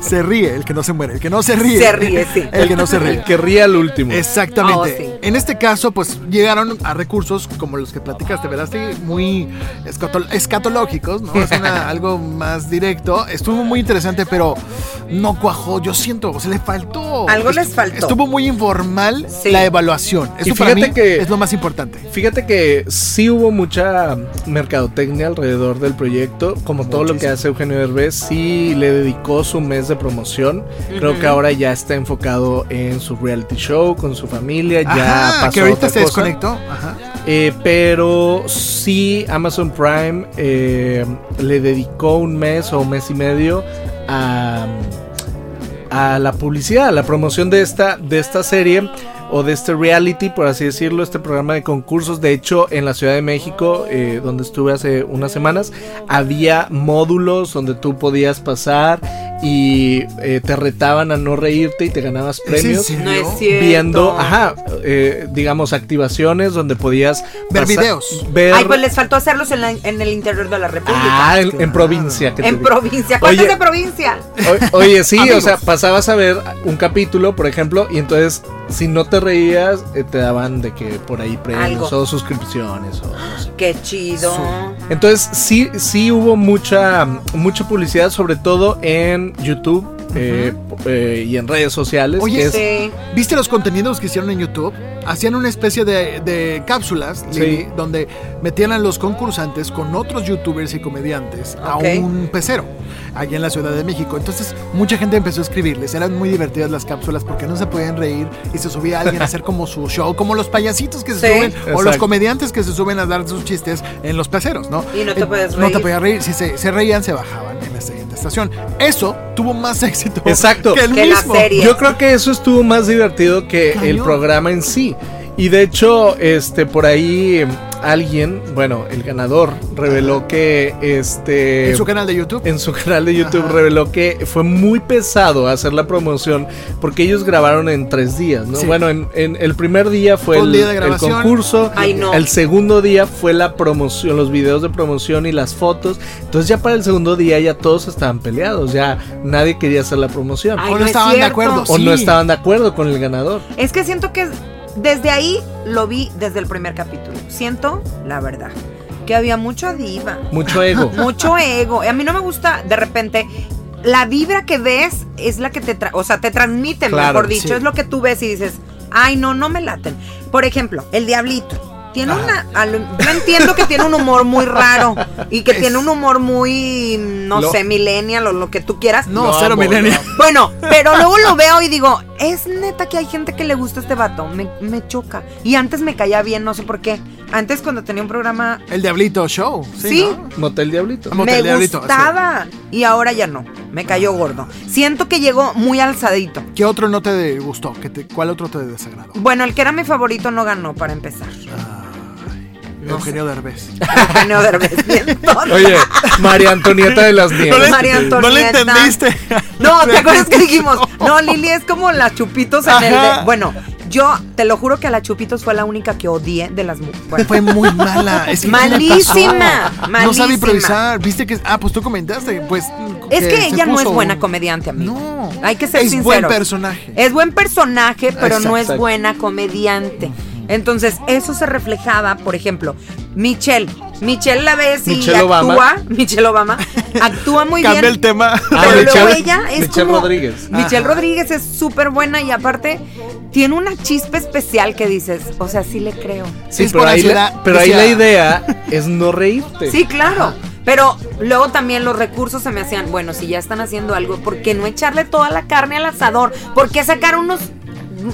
Speaker 2: se ríe, el que no se muere, el que no se ríe.
Speaker 4: Se ríe, sí.
Speaker 2: El que no se ríe.
Speaker 3: Que ría al último.
Speaker 2: Exactamente.
Speaker 4: Oh, sí.
Speaker 2: En este caso, pues llegaron a recursos como los que platicaste, ¿verdad? Sí, muy escato- escatológicos, ¿no? Es una- algo más directo. Estuvo muy interesante, pero no cuajó. Yo siento, se le faltó.
Speaker 4: Algo les faltó.
Speaker 2: Estuvo muy informal
Speaker 4: Sí.
Speaker 2: la evaluación. Eso
Speaker 3: Y
Speaker 2: para
Speaker 3: fíjate
Speaker 2: mí
Speaker 3: que-
Speaker 2: es lo más importante.
Speaker 3: Fíjate que sí hubo mucha mercadotecnia alrededor del proyecto, como todo lo que hace Eugenio Derbez, sí le dedicó su mes de promoción. Creo que ahora ya está enfocado en su reality show con su familia, ya pasó
Speaker 2: que ahorita
Speaker 3: otra
Speaker 2: se
Speaker 3: cosa.
Speaker 2: desconectó. Ajá.
Speaker 3: Eh, pero sí Amazon Prime eh, le dedicó un mes o un mes y medio a, a la publicidad, a la promoción de esta, de esta serie. O de este reality, por así decirlo, este programa de concursos. De hecho, en la Ciudad de México, eh, donde estuve hace unas semanas, había módulos donde tú podías pasar y eh, te retaban a no reírte y te ganabas premios.
Speaker 2: ¿Es en
Speaker 4: No es cierto.
Speaker 3: Viendo, ajá, eh, digamos, activaciones donde podías
Speaker 2: Ver
Speaker 3: pasar-
Speaker 2: videos.
Speaker 3: ver-
Speaker 4: Ay, pues les faltó hacerlos en, la- en el interior de la República.
Speaker 3: Ah, en, en provincia. ¿qué te
Speaker 4: en provincia. ¿Cuánto
Speaker 3: Oye,
Speaker 4: es de provincia?
Speaker 3: O- Oye, sí, o sea, pasabas a ver un capítulo, por ejemplo, y entonces si no te reías, eh, te daban de que por ahí premios
Speaker 4: Algo.
Speaker 3: o suscripciones o no sé.
Speaker 4: Qué chido.
Speaker 3: Entonces sí, sí hubo mucha, mucha publicidad, sobre todo en YouTube eh, eh, y en redes sociales.
Speaker 2: Oye,
Speaker 3: que es-
Speaker 4: Sí.
Speaker 2: ¿Viste los contenidos que hicieron en YouTube? Hacían una especie de, de cápsulas
Speaker 3: Sí.
Speaker 2: Lili, donde metían a los concursantes con otros youtubers y comediantes a un pecero allá en la Ciudad de México. Entonces mucha gente empezó a escribirles. Eran muy divertidas las cápsulas porque no se podían reír y se subía alguien a hacer como su show, como los payasitos que se
Speaker 4: Sí.
Speaker 2: suben o los comediantes que se suben a dar sus chistes en los peceros, ¿no?
Speaker 4: Y no te puedes
Speaker 2: No te
Speaker 4: reír.
Speaker 2: podías reír. Si se, se reían, se bajaban en la siguiente estación. Eso tuvo más éxito
Speaker 3: Exacto.
Speaker 2: Que el
Speaker 4: Que la
Speaker 2: mismo.
Speaker 4: serie.
Speaker 3: Yo creo que eso estuvo más divertido que el programa en sí. Y de hecho, este, por ahí alguien, bueno, el ganador, reveló que este.
Speaker 2: En su canal de YouTube.
Speaker 3: en su canal de YouTube
Speaker 2: Ajá.
Speaker 3: reveló que fue muy pesado hacer la promoción porque ellos grabaron en tres días, ¿no?
Speaker 2: Sí.
Speaker 3: Bueno, en, en el primer día fue el,
Speaker 2: día
Speaker 3: concurso,
Speaker 4: Ay, no.
Speaker 3: el segundo día fue la promoción, los videos de promoción y las fotos. Entonces ya para el segundo día ya todos estaban peleados, ya nadie quería hacer la promoción
Speaker 4: Ay,
Speaker 2: o no
Speaker 4: no es
Speaker 2: estaban de acuerdo.
Speaker 3: o no estaban de acuerdo con el ganador.
Speaker 4: Es que siento que desde ahí lo vi desde el primer capítulo. Siento, la verdad, que había mucha diva,
Speaker 3: Mucho ego.
Speaker 4: mucho ego. Y A mí no me gusta de repente. La vibra que ves es la que te, tra- o sea, te transmite,
Speaker 3: Claro,
Speaker 4: mejor dicho,
Speaker 2: sí.
Speaker 4: es lo que tú ves y dices, ay, no, no me laten. Por ejemplo, el diablito. Tiene
Speaker 2: Ajá.
Speaker 4: una. al- Yo entiendo que tiene un humor muy raro y que
Speaker 2: Es-
Speaker 4: tiene un humor muy, no
Speaker 3: Lo-
Speaker 4: sé, millennial o lo que tú quieras.
Speaker 2: No, cero millennial.
Speaker 4: Bueno, pero luego lo veo y digo, es neta que hay gente que le gusta este vato, me, me choca. Y antes me caía bien, no sé por qué. Antes cuando tenía un programa,
Speaker 2: El Diablito Show. Sí.
Speaker 4: Sí.
Speaker 2: ¿no?
Speaker 3: Motel Diablito.
Speaker 2: Motel
Speaker 4: me
Speaker 2: Diablito,
Speaker 4: gustaba. Y ahora ya no, me cayó gordo. Siento que llegó muy alzadito.
Speaker 2: ¿Qué otro no te gustó? ¿Qué te- ¿Cuál otro te desagradó?
Speaker 4: Bueno, el que era mi favorito no ganó para empezar.
Speaker 2: Eugenio Derbez.
Speaker 4: Eugenio Derbez, bien tonto.
Speaker 3: Oye, María Antonieta de las Nieves.
Speaker 4: María Antonieta.
Speaker 2: No le entendiste.
Speaker 4: No, ¿te acuerdas que dijimos? No, Lili es como las chupitos en el de... Bueno, yo te lo juro que a la chupitos fue la única que odié de las... mu- Bueno,
Speaker 2: Fue muy mala. Es que, ¿qué le
Speaker 4: Malísima?
Speaker 2: No sabe improvisar. Viste que. Ah, pues tú comentaste. Pues.
Speaker 4: Es que ella no es buena comediante, amigo.
Speaker 2: No.
Speaker 4: Hay que ser
Speaker 2: Es
Speaker 4: sinceros.
Speaker 2: buen personaje.
Speaker 4: Es buen personaje, pero no es
Speaker 3: Exacto.
Speaker 4: buena comediante. Entonces, eso se reflejaba, por ejemplo, Michelle. Michelle la ves y
Speaker 3: Michelle
Speaker 4: actúa.
Speaker 3: Obama.
Speaker 4: Michelle Obama. Actúa muy
Speaker 2: Cambia
Speaker 4: bien.
Speaker 2: el tema.
Speaker 3: Ah,
Speaker 4: Pero luego
Speaker 3: Michelle-
Speaker 4: ella es
Speaker 3: Michelle
Speaker 4: como-
Speaker 3: Rodríguez.
Speaker 4: Michelle
Speaker 2: Ajá.
Speaker 4: Rodríguez es súper buena y aparte tiene una chispa especial que dices, o sea, sí le creo.
Speaker 3: Sí,
Speaker 2: Es
Speaker 3: pero, ahí, la, pero ahí la idea es no reírte.
Speaker 4: Sí, claro. Pero luego también los recursos se me hacían, bueno, si ya están haciendo algo, ¿por qué no echarle toda la carne al asador? ¿Por qué sacar unos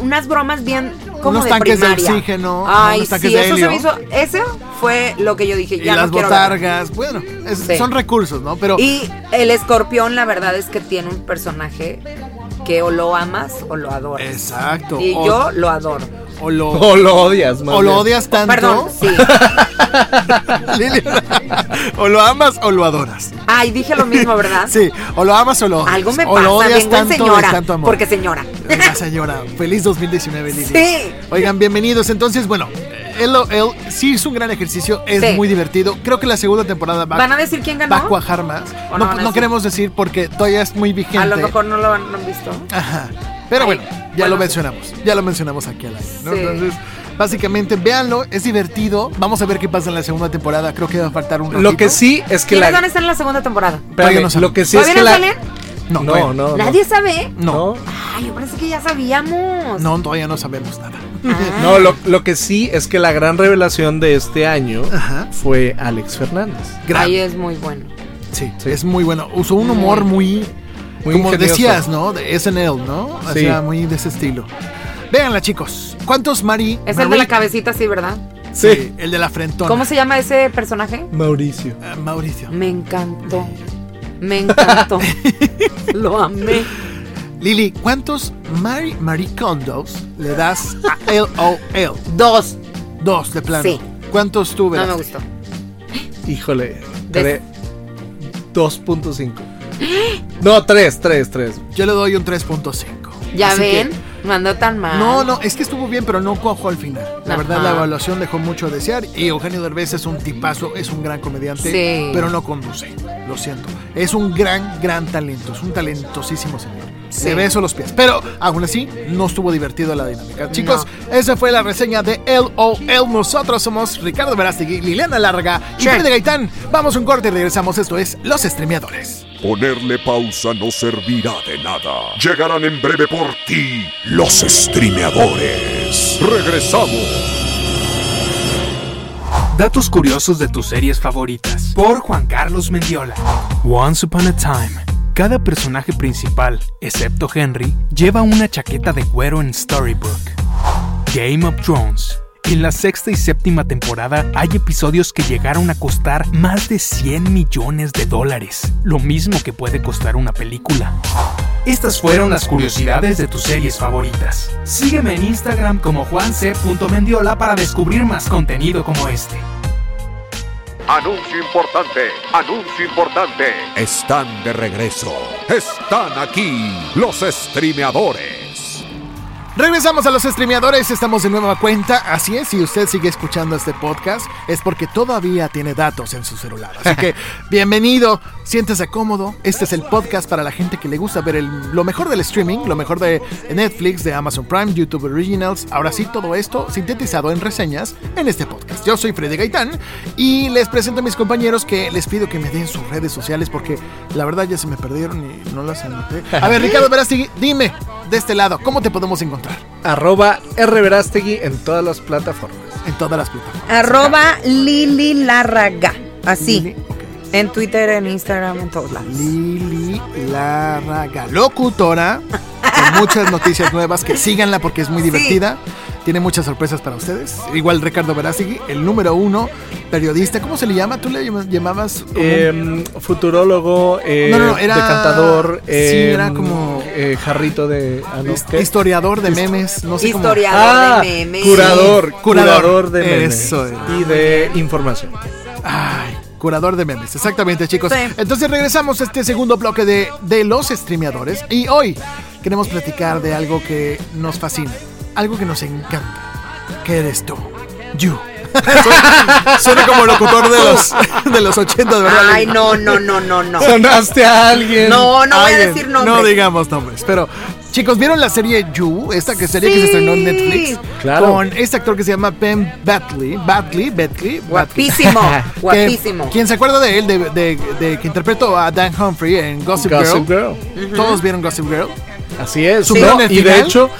Speaker 4: unas bromas bien como
Speaker 2: Unos
Speaker 4: de
Speaker 2: tanques de oxígeno,
Speaker 4: Ay,
Speaker 2: unos tanques
Speaker 4: sí,
Speaker 2: de
Speaker 4: eso se me hizo, eso fue lo que yo dije,
Speaker 2: Y
Speaker 4: ya
Speaker 2: las
Speaker 4: no ver.
Speaker 2: botargas. Bueno, es-
Speaker 4: Sí.
Speaker 2: son recursos, ¿no? Pero.
Speaker 4: Y el escorpión, la verdad es que tiene un personaje que o lo amas o lo adoras.
Speaker 2: Exacto.
Speaker 4: Y
Speaker 2: o,
Speaker 4: yo lo adoro.
Speaker 2: O lo,
Speaker 3: O lo odias, más
Speaker 2: o lo odias tanto.
Speaker 4: Perdón, sí.
Speaker 2: Liliana, o lo amas o lo adoras.
Speaker 4: Ay, dije lo mismo, ¿verdad?
Speaker 2: Sí, o lo amas o lo odias.
Speaker 4: Algo me
Speaker 2: o lo
Speaker 4: pasa,
Speaker 2: odias tanto
Speaker 4: señora.
Speaker 2: tanto amor.
Speaker 4: Porque señora.
Speaker 2: Venga, señora, feliz 2019, Lili.
Speaker 4: Sí.
Speaker 2: Oigan, bienvenidos. Entonces, bueno, él, él sí es un gran ejercicio, es
Speaker 4: Sí.
Speaker 2: muy divertido. Creo que la segunda temporada va,
Speaker 4: ¿Van a decir quién ganó?
Speaker 2: va a cuajar más.
Speaker 4: ¿O no
Speaker 2: No,
Speaker 4: van a
Speaker 2: no
Speaker 4: decir?
Speaker 2: queremos decir porque todavía es muy vigente.
Speaker 4: A lo mejor no lo han, no han visto.
Speaker 2: Ajá. Pero bueno, ya
Speaker 4: bueno.
Speaker 2: lo mencionamos. Ya lo mencionamos aquí al aire. ¿no?
Speaker 4: Sí.
Speaker 2: Entonces, básicamente, véanlo, es divertido. Vamos a ver qué pasa en la segunda temporada. Creo que va a faltar un
Speaker 3: Lo que
Speaker 2: ratito.
Speaker 3: sí es que
Speaker 4: ¿Quiénes
Speaker 3: la.
Speaker 4: van a estar en la segunda temporada?
Speaker 2: Todavía no
Speaker 3: lo que sí es
Speaker 4: ¿Todavía
Speaker 3: que
Speaker 4: no
Speaker 3: la.
Speaker 4: salen?
Speaker 2: No,
Speaker 3: No,
Speaker 2: todavía
Speaker 3: no, no.
Speaker 4: Nadie sabe.
Speaker 2: No.
Speaker 3: No.
Speaker 4: Ay, yo pensé que ya sabíamos.
Speaker 2: No, todavía no sabemos nada.
Speaker 4: Ah.
Speaker 3: No, lo, lo que sí es que la gran revelación de este año
Speaker 2: Ajá.
Speaker 3: fue Alex Fernández.
Speaker 2: Gran-
Speaker 4: Ay, es muy bueno.
Speaker 2: Sí,
Speaker 3: Sí.
Speaker 2: es muy bueno. Usó un humor muy,
Speaker 3: Muy
Speaker 2: como
Speaker 3: ingenioso.
Speaker 2: decías, ¿no? De SNL, ¿no? O
Speaker 3: Sí.
Speaker 2: sea, muy de ese estilo. Véanla, chicos. ¿Cuántos Mari?
Speaker 4: Es el de la
Speaker 2: Mari-
Speaker 4: cabecita, sí, ¿verdad?
Speaker 2: Sí, el de la frentona.
Speaker 4: ¿Cómo se llama ese personaje?
Speaker 3: Mauricio.
Speaker 2: Ah, Mauricio.
Speaker 4: Me encantó. Me encantó. Lo amé.
Speaker 2: Lili, ¿cuántos Marie, Marie Condos le das a LOL?
Speaker 4: Dos.
Speaker 2: Dos, de plano.
Speaker 4: Sí.
Speaker 2: ¿Cuántos tú
Speaker 4: No me gustó.
Speaker 3: Híjole,
Speaker 4: Des-
Speaker 3: tre- 2.5. No, 3, 3, 3.
Speaker 2: Yo le doy un 3.5.
Speaker 4: ¿Ya
Speaker 2: Así que-
Speaker 4: ven? Mandó tan mal.
Speaker 2: No, no, es que estuvo bien, pero no cuajó al final. La
Speaker 4: Ajá.
Speaker 2: verdad, la evaluación dejó mucho a desear. Y Eugenio Derbez es un tipazo, es un gran comediante,
Speaker 4: Sí.
Speaker 2: pero no conduce. Lo siento. Es un gran, gran talento. Es un talentosísimo señor.
Speaker 4: Sí.
Speaker 2: Le beso los pies. Pero aún así, no estuvo divertido la dinámica. Chicos, esa fue la reseña de LOL. Nosotros somos Ricardo Verástegui, Liliana Larga y. Freddy Gaitán. Vamos a un corte y regresamos. Esto es Los Streameadores.
Speaker 1: Ponerle pausa no servirá de nada. Llegarán en breve por ti los streameadores. Regresamos.
Speaker 5: Datos curiosos de tus series favoritas. Por Juan Carlos Mendiola. Once Upon a Time. Cada personaje principal, excepto Henry, lleva una chaqueta de cuero en Storybook. Game of Thrones. En la sexta y séptima temporada hay episodios que llegaron a costar más de 100 millones de dólares, lo mismo que puede costar una película. Estas fueron las curiosidades de tus series favoritas. Sígueme en Instagram como juanc.mendiola para descubrir más contenido como este.
Speaker 1: Anuncio importante, anuncio importante. Están de regreso. Están aquí los streameadores.
Speaker 2: Regresamos a los streameadores, estamos de nueva cuenta. Así es, si usted sigue escuchando este podcast, es porque todavía tiene datos en su celular. Así que, bienvenido, siéntese cómodo. Este es el podcast para la gente que le gusta ver el- lo mejor del streaming, lo mejor de Netflix, de Amazon Prime, YouTube Originals. Ahora sí, todo esto sintetizado en reseñas en este podcast. Yo soy Freddy Gaitán y les presento a mis compañeros que les pido que me den sus redes sociales porque la verdad ya se me perdieron y no las anoté. A ver, Ricardo Verástegui, dime de este lado, ¿cómo te podemos encontrar?
Speaker 3: Arroba Rverástegui en todas las plataformas.
Speaker 2: En todas las plataformas.
Speaker 4: Arroba Lili Larraga. Así.
Speaker 2: Lili.
Speaker 4: En Twitter, en Instagram, en todos lados.
Speaker 2: Lili Larraga, locutora, con muchas noticias nuevas, que síganla porque es muy
Speaker 4: Sí.
Speaker 2: Tiene muchas sorpresas para ustedes. Igual Ricardo Verástegui, el número uno periodista. ¿Cómo se le llama? ¿Tú le llama- llamabas?
Speaker 3: Em, futurólogo, eh,
Speaker 2: No, no, no, era-
Speaker 3: decantador,
Speaker 2: sí,
Speaker 3: em,
Speaker 2: era como-
Speaker 3: eh, jarrito de... ah, no,
Speaker 2: his-
Speaker 3: ¿qué?
Speaker 2: historiador de memes, no sé cómo.
Speaker 4: Historiador
Speaker 3: Ah,
Speaker 4: de memes.
Speaker 3: curador,
Speaker 2: Sí,
Speaker 3: curador,
Speaker 2: curador,
Speaker 3: de memes
Speaker 2: eso es.
Speaker 3: y de información.
Speaker 2: Ay, curador de memes, exactamente chicos.
Speaker 4: Sí.
Speaker 2: Entonces regresamos a este segundo bloque de, de los streameadores y hoy queremos platicar de algo que nos fascina, algo que nos encanta. ¿Qué eres tú? You. suena, suena como locutor de los, de los 80, de verdad.
Speaker 4: Ay, no, no, no, no, no.
Speaker 3: Sonaste a alguien.
Speaker 4: No, no voy a
Speaker 2: Alguien,
Speaker 4: decir nombres.
Speaker 2: No digamos nombres, pero chicos, ¿vieron la serie You? Esta que serie que se
Speaker 4: Sí.
Speaker 2: estrenó en Netflix.
Speaker 3: Claro.
Speaker 2: Con este actor que se llama Ben Batley. Batley, Batley.
Speaker 4: Guapísimo,
Speaker 2: que-
Speaker 4: guapísimo.
Speaker 2: ¿Quién se acuerda de él? De, de- de que interpretó a Dan Humphrey en Gossip,
Speaker 3: Gossip
Speaker 2: Girl.
Speaker 3: Girl.
Speaker 2: Todos vieron Gossip Girl.
Speaker 3: Así es.
Speaker 2: ¿Supieron
Speaker 3: No, y de hecho,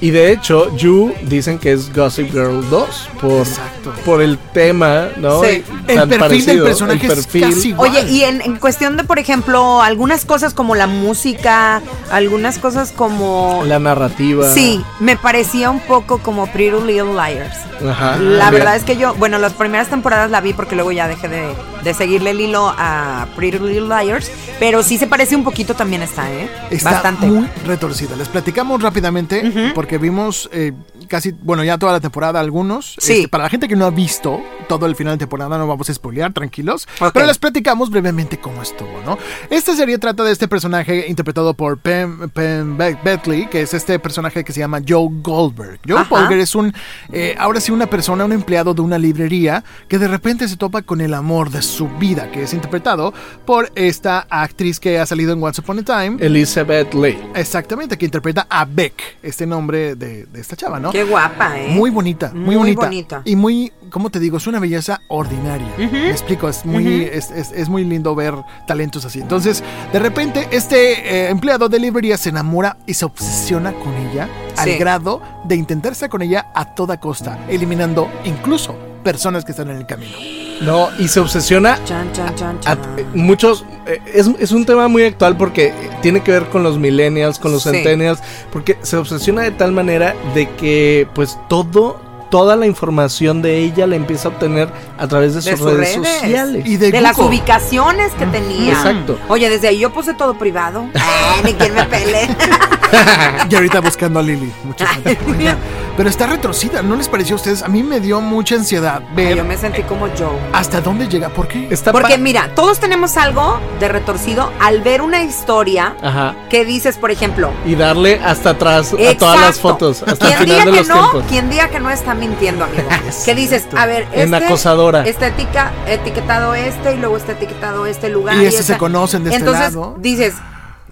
Speaker 3: y de hecho, You dicen que es Gossip Girl 2 por,
Speaker 2: Exacto.
Speaker 3: por el tema, ¿no?
Speaker 4: Sí.
Speaker 2: El
Speaker 3: tan
Speaker 2: perfil del
Speaker 3: parecido,
Speaker 2: personaje
Speaker 3: el
Speaker 2: es
Speaker 3: perfil.
Speaker 2: casi igual.
Speaker 4: Oye, y en, en cuestión de, por ejemplo, algunas cosas como la música, algunas cosas como...
Speaker 3: la narrativa.
Speaker 4: Sí, me parecía un poco como Pretty Little Liars.
Speaker 3: Ajá.
Speaker 4: La
Speaker 3: Bien.
Speaker 4: verdad es que yo, bueno, las primeras temporadas la vi porque luego ya dejé de, de seguirle el hilo a Pretty Little Liars, pero sí se parece un poquito también esta, ¿eh?
Speaker 2: Está
Speaker 4: Bastante.
Speaker 2: muy retorcida. Les platicamos rápidamente porque vimos eh, casi, bueno, ya toda la temporada algunos.
Speaker 4: Sí.
Speaker 2: Este, para la gente que no ha visto todo el final de temporada, no vamos a spoilear, tranquilos.
Speaker 4: Ok.
Speaker 2: Pero les platicamos brevemente cómo estuvo, ¿no? Esta serie trata de este personaje interpretado por Pam, Pam Be- Betley, que es este personaje que se llama Joe Goldberg. Joe
Speaker 4: Ajá.
Speaker 2: Goldberg es un, eh, ahora sí, una persona, un empleado de una librería que de repente se topa con el amor de su vida, que es interpretado por esta actriz que ha salido en Once Upon a Time.
Speaker 3: Elizabeth Lee.
Speaker 2: Exactamente, que interpreta a Beck, este nombre de, de esta chava, ¿no?
Speaker 4: Qué guapa, ¿eh?
Speaker 2: Muy bonita, muy,
Speaker 4: Muy
Speaker 2: bonita.
Speaker 4: bonita.
Speaker 2: Y muy, ¿cómo te digo? Es una belleza ordinaria. Me explico, es muy, es, es- es muy lindo ver talentos así. Entonces, de repente, este eh, empleado de librería se enamora y se obsesiona con ella
Speaker 4: Sí.
Speaker 2: al grado de intentar estar con ella a toda costa, eliminando incluso personas que están en el camino.
Speaker 3: No, y se obsesiona
Speaker 4: Chan, chan, chan,
Speaker 3: a-
Speaker 4: chan.
Speaker 3: muchos eh, es, es un tema muy actual porque tiene que ver con los millennials, con los
Speaker 4: Sí.
Speaker 3: centennials, porque se obsesiona de tal manera de que pues todo toda la información de ella la empieza a obtener a través de sus,
Speaker 4: De sus
Speaker 3: redes,
Speaker 4: redes.
Speaker 3: sociales.
Speaker 2: Y de,
Speaker 4: De las ubicaciones que tenía.
Speaker 3: Exacto.
Speaker 4: Oye, desde ahí yo puse todo privado. Ay, ni quien me pele.
Speaker 2: Y ahorita buscando a Lily. Mucha gente. Oigan, Pero está retorcida, ¿no les pareció a ustedes? A mí me dio mucha ansiedad ver
Speaker 4: Yo me sentí como Joe.
Speaker 2: hasta dónde llega. ¿Por qué?
Speaker 3: Está
Speaker 4: Porque mira, todos tenemos algo de retorcido al ver una historia
Speaker 3: Ajá.
Speaker 4: que dices, por ejemplo,
Speaker 3: Y darle hasta atrás a todas las fotos, hasta el
Speaker 4: quien diga
Speaker 3: final de
Speaker 4: que
Speaker 3: los
Speaker 4: no,
Speaker 3: tiempos.
Speaker 4: quien diga que no está mintiendo, amigo. que dices, a ver,
Speaker 3: En
Speaker 4: este
Speaker 3: acosadora.
Speaker 4: está etica- etiquetado este y luego está etiquetado este lugar.
Speaker 2: Y este
Speaker 4: esta-
Speaker 2: se conocen de este
Speaker 4: Entonces
Speaker 2: lado.
Speaker 4: dices,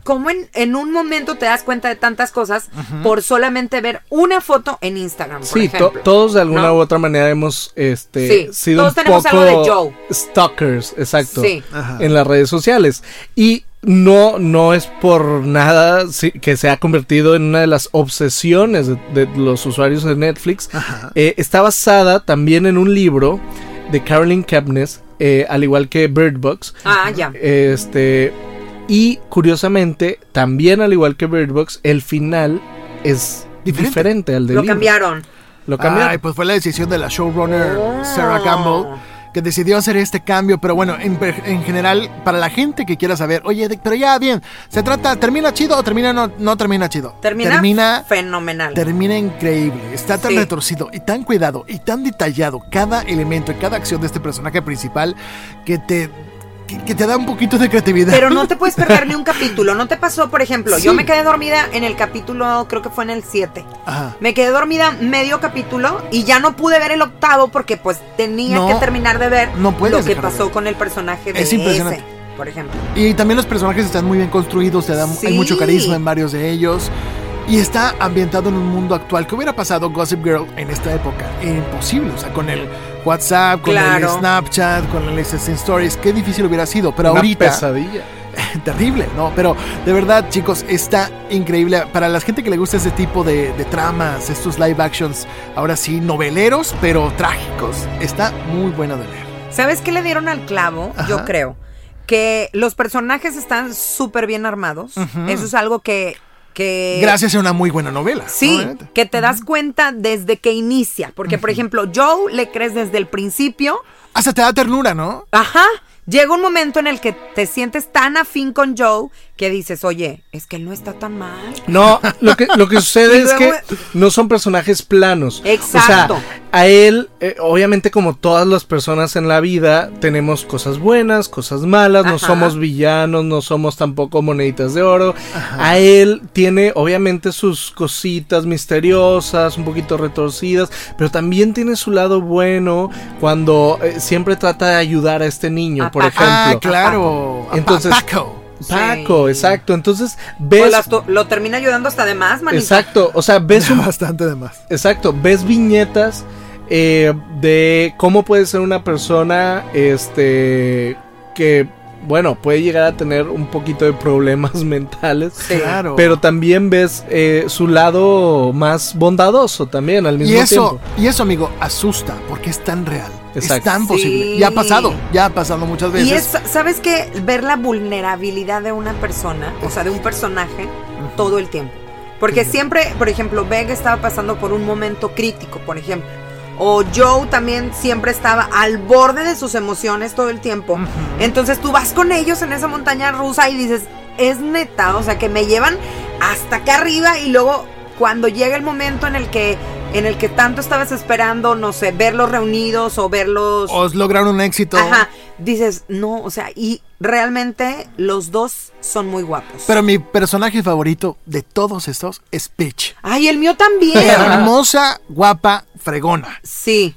Speaker 4: ¿cómo en, en un momento te das cuenta de tantas cosas por solamente ver una foto en Instagram, por
Speaker 3: Sí, to- todos de alguna
Speaker 4: ¿No?
Speaker 3: u otra manera hemos este,
Speaker 4: Sí,
Speaker 3: sido
Speaker 4: todos
Speaker 3: un
Speaker 4: tenemos
Speaker 3: poco
Speaker 4: algo de Joe.
Speaker 3: stalkers, exacto,
Speaker 4: Sí.
Speaker 3: En las redes sociales. Y no, no es por nada que se ha convertido en una de las obsesiones de, de los usuarios de Netflix.
Speaker 2: Ajá.
Speaker 3: Eh, está basada también en un libro de Carolyn Kepnes, eh, al igual que Bird Box.
Speaker 4: Ah, ya.
Speaker 3: Este. Y curiosamente, también al igual que Bird Box, el final es
Speaker 2: Diferente.
Speaker 3: diferente, al del
Speaker 4: Lo
Speaker 3: libro.
Speaker 4: cambiaron.
Speaker 3: Lo cambiaron.
Speaker 2: Ay, pues fue la decisión de la showrunner
Speaker 4: Oh.
Speaker 2: Sarah Campbell que decidió hacer este cambio, pero bueno, en, en general, para la gente que quiera saber, oye, de- pero ya bien, ¿se trata, termina chido o termina no, no termina chido?
Speaker 4: Termina,
Speaker 2: termina,
Speaker 4: fenomenal.
Speaker 2: termina increíble, está tan
Speaker 4: Sí.
Speaker 2: retorcido y tan cuidado y tan detallado cada elemento y cada acción de este personaje principal que te, que, que te da un poquito de creatividad.
Speaker 4: Pero no te puedes perder ni un capítulo. ¿No te pasó, por ejemplo? Yo me quedé dormida en el capítulo, creo que fue en el 7.
Speaker 2: Ajá.
Speaker 4: Me quedé dormida medio capítulo y ya no pude ver el octavo porque pues tenía
Speaker 2: No,
Speaker 4: que terminar de ver
Speaker 2: no
Speaker 4: lo que pasó con el personaje de
Speaker 2: Es impresionante.
Speaker 4: ese, por ejemplo.
Speaker 2: Y también los personajes están muy bien construidos, te dan,
Speaker 4: Sí.
Speaker 2: hay mucho carisma en varios de ellos. Y está ambientado en un mundo actual. ¿Qué hubiera pasado Gossip Girl en esta época? Imposible. O sea, con el WhatsApp, con el. Snapchat, con el Instant Stories. Qué difícil hubiera sido. Pero
Speaker 3: Una
Speaker 2: ahorita.
Speaker 3: pesadilla.
Speaker 2: terrible, ¿no? Pero de verdad, chicos, está increíble. Para la gente que le gusta este tipo de, de tramas, estos live actions, ahora sí, noveleros, pero trágicos. Está muy buena de leer.
Speaker 4: ¿Sabes qué le dieron al clavo?
Speaker 2: Ajá.
Speaker 4: Yo creo que los personajes están súper bien armados. Eso es algo que... que
Speaker 2: Gracias a una muy buena novela.
Speaker 4: Sí,
Speaker 2: obviamente.
Speaker 4: que te das cuenta desde que inicia. Porque, por ejemplo, Joe le crees desde el principio.
Speaker 2: Hasta te da ternura, ¿no?
Speaker 4: Ajá. Llega un momento en el que te sientes tan afín con Joe que dices, oye, es que él no está tan mal.
Speaker 3: No, lo que, lo que sucede es que no son personajes planos.
Speaker 4: Exacto.
Speaker 3: O sea, a él, eh, obviamente como todas las personas en la vida, tenemos cosas buenas, cosas malas, no somos villanos, no somos tampoco moneditas de oro. A él tiene obviamente sus cositas misteriosas, un poquito retorcidas, pero también tiene su lado bueno cuando eh, siempre trata de ayudar a este niño, por.
Speaker 2: Ah,
Speaker 3: ejemplo.
Speaker 2: claro. A
Speaker 3: Entonces-
Speaker 2: Pa- Paco.
Speaker 3: Paco,
Speaker 4: Sí.
Speaker 3: exacto. Entonces,
Speaker 4: O
Speaker 3: ves...
Speaker 4: lo termina ayudando hasta de más, manita.
Speaker 3: Exacto, o sea, ves un
Speaker 2: Bastante de más.
Speaker 3: Exacto, ves viñetas eh, de cómo puede ser una persona este que bueno, puede llegar a tener un poquito de problemas mentales.
Speaker 4: Sí.
Speaker 2: Claro.
Speaker 3: Pero también ves eh, su lado más bondadoso también al mismo
Speaker 2: y eso,
Speaker 3: tiempo.
Speaker 2: y eso, amigo, asusta porque es tan real.
Speaker 3: Exacto.
Speaker 2: Es tan
Speaker 4: Sí.
Speaker 2: posible. Ya ha pasado, ya ha pasado muchas veces.
Speaker 4: Y es, ¿sabes qué? Ver la vulnerabilidad de una persona, o sea, de un personaje, todo el tiempo. Porque siempre, por ejemplo, Vega estaba pasando por un momento crítico, por ejemplo. O Joe también siempre estaba al borde de sus emociones todo el tiempo. Entonces tú vas con ellos en esa montaña rusa y dices, es neta, o sea, que me llevan hasta acá arriba y luego cuando llega el momento en el que en el que tanto estabas esperando, no sé, verlos reunidos o verlos
Speaker 2: Os lograron un éxito.
Speaker 4: Ajá, dices, no, o sea, y realmente los dos son muy guapos.
Speaker 2: Pero mi personaje favorito de todos estos es Peach.
Speaker 4: Ay, el mío también.
Speaker 2: Hermosa, guapa, fregona.
Speaker 4: Sí,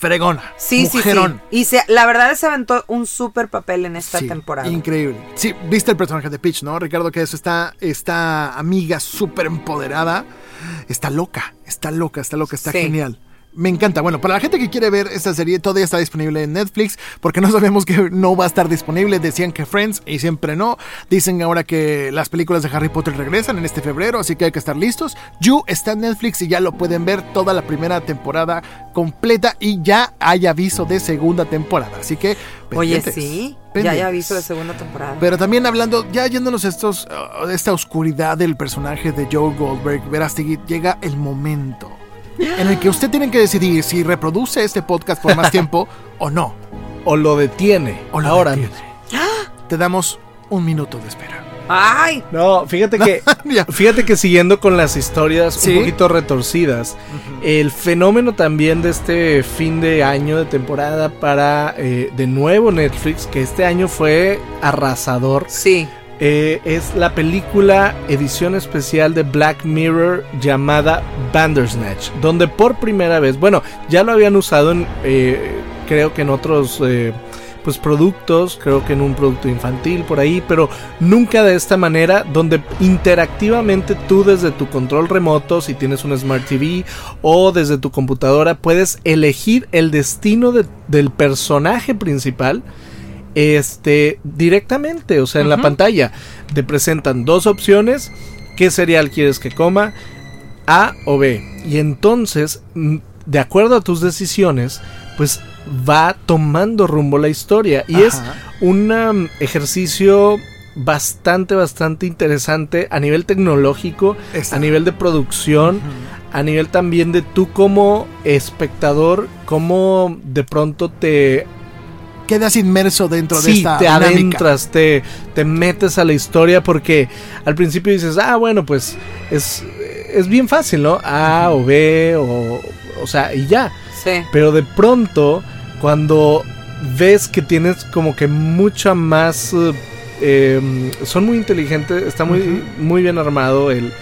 Speaker 2: Fregona.
Speaker 4: sí, sí,
Speaker 2: mujerón.
Speaker 4: sí. Y se, la verdad se aventó un súper papel en esta
Speaker 2: Sí,
Speaker 4: temporada.
Speaker 2: Increíble. Sí, viste el personaje de Peach, ¿no? Ricardo, que eso está, esta amiga súper empoderada. Está loca, está loca, está loca, está
Speaker 4: Sí.
Speaker 2: genial. Me encanta. Bueno, para la gente que quiere ver esta serie, todavía está disponible en Netflix, porque no sabemos que no va a estar disponible. Decían que Friends y siempre no. Dicen ahora que las películas de Harry Potter regresan en este febrero, así que hay que estar listos. You está en Netflix y ya lo pueden ver toda la primera temporada completa y ya hay aviso de segunda temporada. Así que.
Speaker 4: Oye,
Speaker 2: pendientes,
Speaker 4: sí, ya hay aviso de segunda temporada.
Speaker 2: Pero también hablando, ya yéndonos estos, esta oscuridad del personaje de Joe Goldberg, Verástegui, llega el momento. En el que usted tiene que decidir si reproduce este podcast por más tiempo o no.
Speaker 3: O lo detiene.
Speaker 2: O lo
Speaker 3: ahora
Speaker 2: detiene. Te damos un minuto de espera.
Speaker 4: Ay,
Speaker 3: No, fíjate que
Speaker 2: Ya.
Speaker 3: fíjate que siguiendo con las historias
Speaker 2: Sí.
Speaker 3: un poquito retorcidas, el fenómeno también de este fin de año de temporada para eh, de nuevo Netflix, que este año fue arrasador,
Speaker 4: sí.
Speaker 3: Eh, es la película edición especial de Black Mirror llamada Bandersnatch, donde por primera vez, bueno, ya lo habían usado en, eh, creo que en otros eh, pues productos, creo que en un producto infantil por ahí, pero nunca de esta manera, donde interactivamente tú desde tu control remoto, si tienes un Smart TV o desde tu computadora, puedes elegir el destino de- del personaje principal este directamente, o sea, en la pantalla. Te presentan dos opciones, qué cereal quieres que coma, A o B. Y entonces, mm, de acuerdo a tus decisiones, pues va tomando rumbo la historia. Y es un um, ejercicio bastante bastante interesante a nivel tecnológico, a nivel de producción, a nivel también de tú como espectador, cómo de pronto te
Speaker 2: Quedas inmerso dentro de
Speaker 3: sí,
Speaker 2: esta
Speaker 3: te
Speaker 2: dinámica.
Speaker 3: adentras, te, te metes a la historia porque al principio dices, ah, bueno, pues es, es bien fácil, ¿no? A o B o, o sea, y ya.
Speaker 4: Sí.
Speaker 3: Pero de pronto, cuando ves que tienes como que mucha más... eh, eh, son muy inteligentes, está muy, muy bien armado el,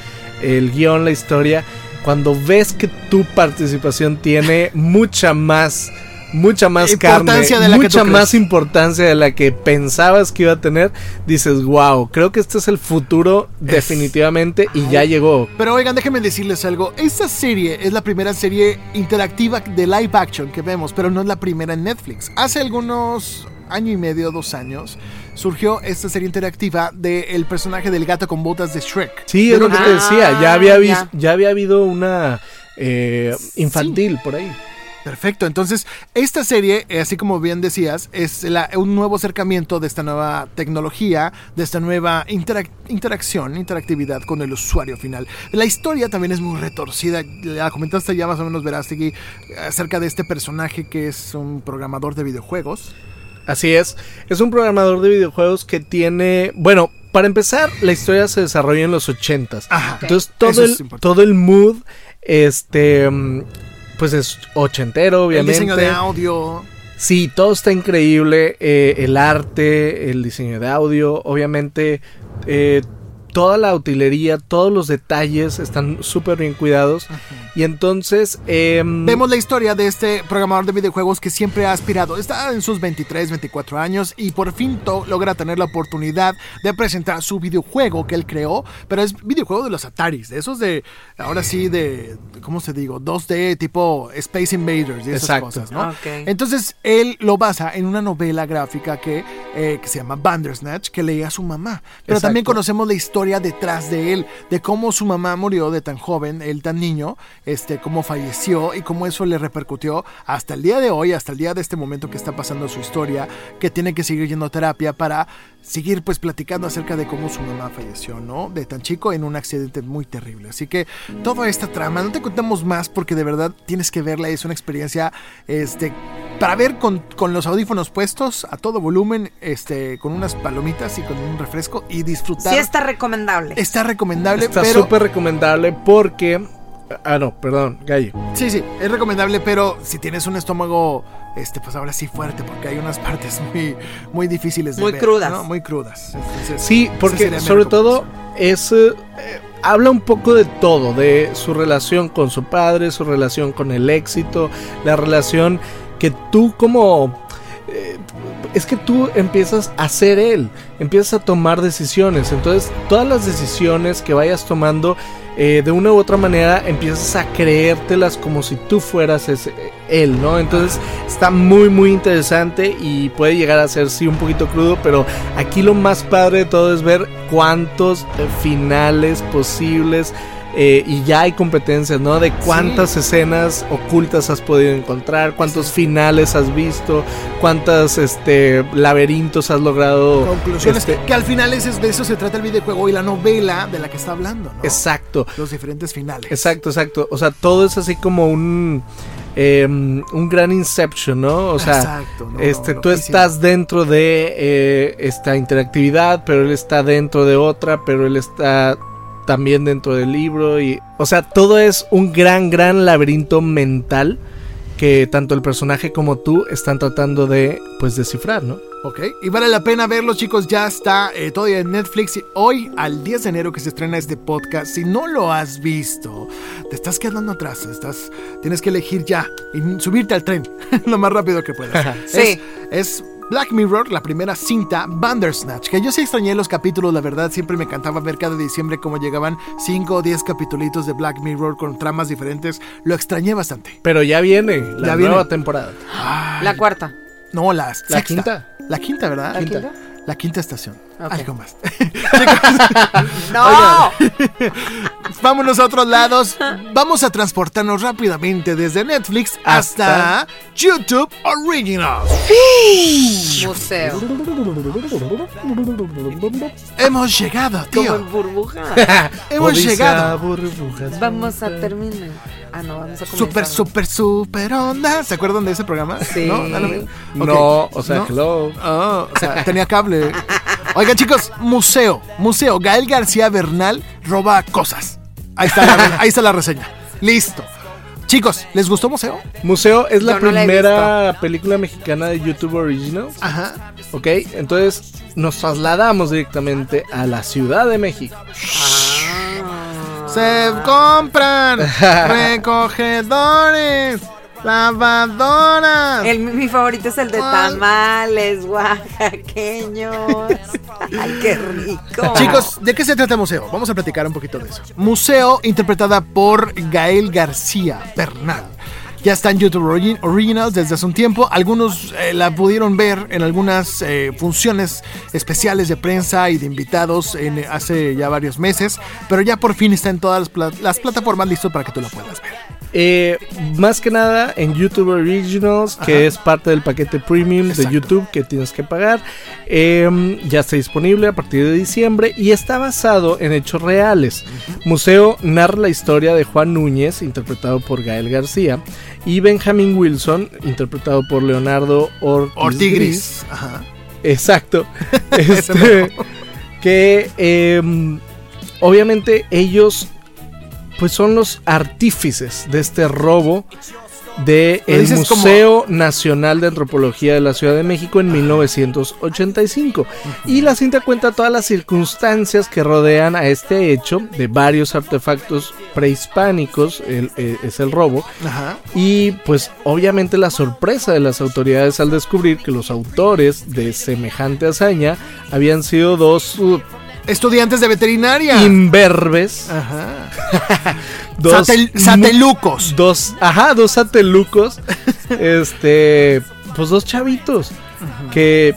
Speaker 3: el guion, la historia. Cuando ves que tu participación tiene mucha más... Mucha más
Speaker 2: Importancia
Speaker 3: carne,
Speaker 2: de la
Speaker 3: mucha más importancia de la que pensabas que iba a tener, dices, wow, creo que este es el futuro definitivamente y ya llegó.
Speaker 2: Pero oigan, déjenme decirles algo. Esta serie es la primera serie interactiva de live action que vemos, pero no es la primera en Netflix. Hace algunos año y medio, dos años, surgió esta serie interactiva del personaje del gato con botas de Shrek.
Speaker 3: Sí, es lo que te
Speaker 4: Ah,
Speaker 3: decía. Ya había, vis-
Speaker 4: ya.
Speaker 3: ya había habido una eh, infantil por ahí.
Speaker 2: Perfecto, entonces esta serie, eh, así como bien decías, es la- un nuevo acercamiento de esta nueva tecnología, de esta nueva interac- interacción, interactividad con el usuario final. La historia también es muy retorcida, la comentaste ya más o menos, Verástegui, acerca de este personaje que es un programador de videojuegos.
Speaker 3: Así es. Es un programador de videojuegos que tiene. Bueno, para empezar, la historia se desarrolla en los ochentas.
Speaker 2: Ajá.
Speaker 3: Entonces todo el, todo el mood, este. Pues es ochentero,
Speaker 2: El
Speaker 3: obviamente.
Speaker 2: diseño de audio.
Speaker 3: Sí, todo está increíble. eh, el arte, el diseño de audio, obviamente. eh, toda la utilería, todos los detalles están súper bien cuidados. Y entonces. em,
Speaker 2: Vemos la historia de este programador de videojuegos que siempre ha aspirado. Está en sus 23, 24 años y por fin to- logra tener la oportunidad de presentar su videojuego que él creó. Pero es videojuego de los Ataris, de esos de, ahora sí, de, ¿cómo se digo? 2D tipo Space Invaders y esas
Speaker 3: Exacto.
Speaker 2: cosas, ¿no?
Speaker 4: Ok.
Speaker 2: Entonces él lo basa en una novela gráfica que, eh, que se llama Bandersnatch, que leía a su mamá. Pero
Speaker 3: Exacto.
Speaker 2: también conocemos la historia detrás de él, de cómo su mamá murió de tan joven, él tan niño, este, cómo falleció y cómo eso le repercutió hasta el día de hoy, hasta el día de este momento que está pasando su historia, que tiene que seguir yendo a terapia para seguir pues platicando acerca de cómo su mamá falleció, ¿no? De tan chico en un accidente muy terrible. Así que toda esta trama, no te contamos más porque de verdad tienes que verla, es una experiencia este para ver con, con los audífonos puestos a todo volumen, este con unas palomitas y con un refresco y disfrutar.
Speaker 4: Sí está recomendable.
Speaker 2: Está recomendable,
Speaker 3: Está
Speaker 2: pero
Speaker 3: súper recomendable porque. Ah, no, perdón, Gallo.
Speaker 2: sí, sí, es recomendable, pero si tienes un estómago este pues ahora sí fuerte porque hay unas partes muy muy difíciles de
Speaker 4: Muy
Speaker 2: ver,
Speaker 4: crudas.
Speaker 2: ¿no? Muy crudas. Entonces,
Speaker 3: Sí, porque sobre todo es. eh, habla un poco de todo, de su relación con su padre, su relación con el éxito, la relación que tú como. eh, es que tú empiezas a ser él, empiezas a tomar decisiones. Entonces, todas las decisiones que vayas tomando, eh, de una u otra manera, empiezas a creértelas como si tú fueras ese- él, ¿no? Entonces, está muy, muy interesante y puede llegar a ser, sí, un poquito crudo, pero aquí lo más padre de todo es ver cuántos finales posibles eh, y ya hay competencias, ¿no? De cuántas escenas ocultas has podido encontrar, cuántos finales has visto, cuántos este, laberintos has logrado.
Speaker 2: Conclusiones.
Speaker 3: este,
Speaker 2: que al final es, de eso se trata el videojuego y la novela de la que está hablando, ¿no?
Speaker 3: Exacto.
Speaker 2: Los diferentes finales.
Speaker 3: Exacto, exacto. O sea, todo es así como un eh, un gran Inception, ¿no? O sea,
Speaker 2: Exacto, no,
Speaker 3: este,
Speaker 2: no,
Speaker 3: tú estás dentro de eh, esta interactividad, pero él está dentro de otra, pero él está también dentro del libro y, o sea, todo es un gran, gran laberinto mental que tanto el personaje como tú están tratando de, pues, descifrar, ¿no?
Speaker 2: Ok, y vale la pena verlo, chicos. Ya está eh, todavía en Netflix. Y hoy, al 10 de enero que se estrena este podcast, si no lo has visto, te estás quedando atrás. Estás, tienes que elegir ya y subirte al tren lo más rápido que puedas.
Speaker 4: Sí.
Speaker 2: Es, es Black Mirror, la primera cinta, Bandersnatch. Que yo sí extrañé los capítulos, la verdad. Siempre me encantaba ver cada diciembre cómo llegaban 5 o 10 capítulos de Black Mirror con tramas diferentes. Lo extrañé bastante.
Speaker 3: Pero ya viene la
Speaker 2: Ya
Speaker 3: nueva
Speaker 2: viene.
Speaker 3: temporada.
Speaker 4: La cuarta.
Speaker 2: No, la,
Speaker 3: La
Speaker 2: sexta.
Speaker 3: quinta.
Speaker 2: La quinta, ¿verdad?
Speaker 4: ¿La quinta?
Speaker 2: La quinta estación. Algo más.
Speaker 4: ¡No!
Speaker 2: Vámonos a otros lados. Vamos a transportarnos rápidamente desde Netflix hasta, YouTube Originals.
Speaker 4: Museo.
Speaker 2: Hemos llegado,
Speaker 4: Como
Speaker 2: tío.
Speaker 4: en burbuja.
Speaker 2: Hemos
Speaker 3: Odisea,
Speaker 2: llegado.
Speaker 3: burbujas.
Speaker 4: Vamos a terminar. Ah, no, vamos a comenzar.
Speaker 2: Super, super, super onda. ¿Se acuerdan de ese programa?
Speaker 4: Sí.
Speaker 2: No,
Speaker 3: o sea,
Speaker 2: ¿No?
Speaker 3: hello.
Speaker 2: Ah, o sea, tenía cable. Oigan, chicos, museo. Museo. Gael García Bernal roba cosas. Ahí está la, ahí está la reseña. Listo. Chicos, ¿les gustó Museo?
Speaker 3: Museo es la
Speaker 4: no
Speaker 3: primera película mexicana de YouTube Originals.
Speaker 2: Ajá.
Speaker 3: Ok, entonces nos trasladamos directamente a la Ciudad de México.
Speaker 4: Ah.
Speaker 2: Se compran recogedores, lavadoras.
Speaker 4: El, mi favorito es el de tamales oaxaqueños. Ay, qué rico.
Speaker 2: Chicos, ¿de qué se trata Museo? Vamos a platicar un poquito de eso. Museo, interpretada por Gael García Bernal. Ya está en YouTube Origi- Originals desde hace un tiempo. Algunos eh, la pudieron ver en algunas eh, funciones especiales de prensa y de invitados en, hace ya varios meses. Pero ya por fin está en todas las, las plataformas listo para que tú la puedas ver.
Speaker 3: Eh, más que nada en YouTube Originals, que
Speaker 2: Ajá.
Speaker 3: es parte del paquete premium
Speaker 2: Exacto.
Speaker 3: de YouTube que tienes que pagar. Eh, ya está disponible a partir de diciembre y está basado en hechos reales. Museo narra la historia de Juan Núñez, interpretado por Gael García, y Benjamin Wilson, interpretado por Leonardo Ortiz, Gris.
Speaker 2: Ortigris. Ajá.
Speaker 3: Exacto. Este, que em, obviamente ellos pues son los artífices de este robo de el
Speaker 2: como-
Speaker 3: Museo Nacional de Antropología de la Ciudad de México en 1985 y la cinta cuenta todas las circunstancias que rodean a este hecho de varios artefactos prehispánicos el- eh, es el robo.
Speaker 2: Ajá.
Speaker 3: y pues obviamente la sorpresa de las autoridades al descubrir que los autores de semejante hazaña habían sido dos uh,
Speaker 2: Estudiantes de veterinaria.
Speaker 3: imberbes,
Speaker 2: Ajá.
Speaker 3: dos
Speaker 2: Satel- satelucos.
Speaker 3: dos, ajá, dos satelucos, este, pues dos chavitos que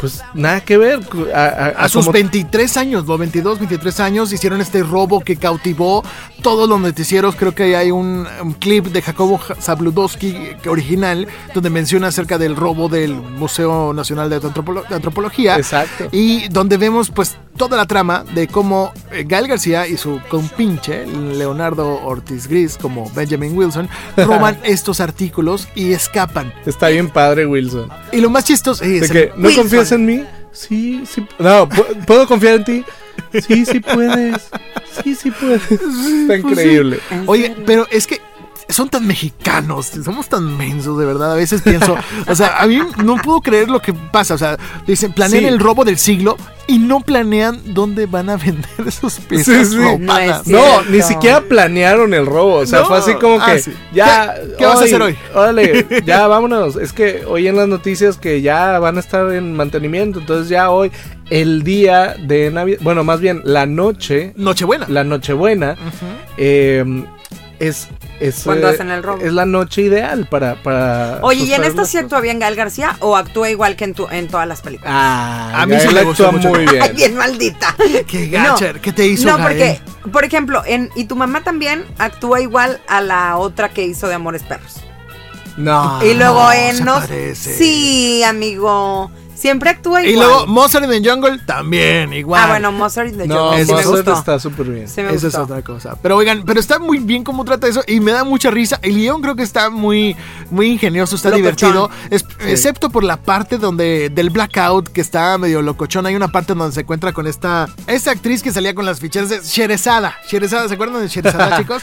Speaker 3: pues nada que ver a, a-
Speaker 2: A
Speaker 3: a
Speaker 2: sus
Speaker 3: como-
Speaker 2: 23 años, los 22, 23 años, hicieron este robo que cautivó todos los noticieros. Creo que hay un, un clip de Jacobo Zabludowski original donde menciona acerca del robo del Museo Nacional de, Antropolo- de Antropología.
Speaker 3: Exacto.
Speaker 2: Y donde vemos pues toda la trama de cómo eh, Gael García y su compinche, Leonardo Ortiz Gris, como Benjamin Wilson, roban estos artículos y escapan.
Speaker 3: Está bien padre Wilson.
Speaker 2: Y lo más chistoso es...
Speaker 3: De
Speaker 2: el
Speaker 3: que, ¿no
Speaker 2: Wilson.
Speaker 3: Confías en mí? Sí, sí. No, ¿pu- ¿puedo confiar en ti? Sí, sí puedes. Sí, sí puedes. Está increíble.
Speaker 4: ¿En
Speaker 2: Oye, pero es que son tan mexicanos, somos tan mensos, de verdad. A veces pienso, o sea, a mí no puedo creer lo que pasa. O sea, dicen, planean
Speaker 3: Sí.
Speaker 2: el robo del siglo y no planean dónde van a vender esos piezas
Speaker 3: sí.
Speaker 2: robadas.
Speaker 4: No es
Speaker 3: No,
Speaker 4: Cierto.
Speaker 3: ni siquiera planearon el robo. O sea,
Speaker 2: No.
Speaker 3: fue así como
Speaker 2: Ah,
Speaker 3: que
Speaker 2: sí.
Speaker 3: ya.
Speaker 2: ¿Qué- qué vas a hacer hoy?
Speaker 3: Órale, ya vámonos. Es que hoy en las noticias que ya van a estar en mantenimiento. Entonces, ya hoy, el día de Navidad. Bueno, más bien, la noche.
Speaker 2: Nochebuena.
Speaker 3: La Nochebuena. eh, es es,
Speaker 4: Cuando
Speaker 3: eh,
Speaker 4: hacen el robo.
Speaker 3: es la noche ideal para... para
Speaker 4: Oye, ¿y en esta sí actúa bien Gael García o actúa igual que en, tu, en todas las películas?
Speaker 3: Ah,
Speaker 2: A mí sí
Speaker 3: Gael
Speaker 2: me
Speaker 3: actúa
Speaker 2: mucho.
Speaker 3: muy
Speaker 4: Ay,
Speaker 3: bien.
Speaker 4: bien maldita.
Speaker 2: Qué gacher, ¿qué te hizo
Speaker 4: No,
Speaker 2: Gael?
Speaker 4: porque, por ejemplo, en Y tu mamá también actúa igual a la otra que hizo de Amores Perros.
Speaker 3: No.
Speaker 4: y luego
Speaker 2: no,
Speaker 4: en
Speaker 2: se parece.
Speaker 4: Sí, amigo. Siempre actúa
Speaker 2: Y
Speaker 4: igual.
Speaker 2: luego Mozart in the Jungle también, igual.
Speaker 4: ah, bueno, Mozart in the
Speaker 3: No,
Speaker 4: Jungle, sí me gustó.
Speaker 3: está súper bien.
Speaker 4: Sí me
Speaker 2: Esa es otra cosa. Pero oigan, pero está muy bien cómo trata eso y me da mucha risa. El guion creo que está muy, muy ingenioso, está
Speaker 4: Locochón.
Speaker 2: divertido. Es- Excepto por la parte donde del blackout que está medio locochón. Hay una parte donde se encuentra con esta, esta actriz que salía con las ficheras de Sherezada. Sherezada, ¿se acuerdan de Sherezada, chicos?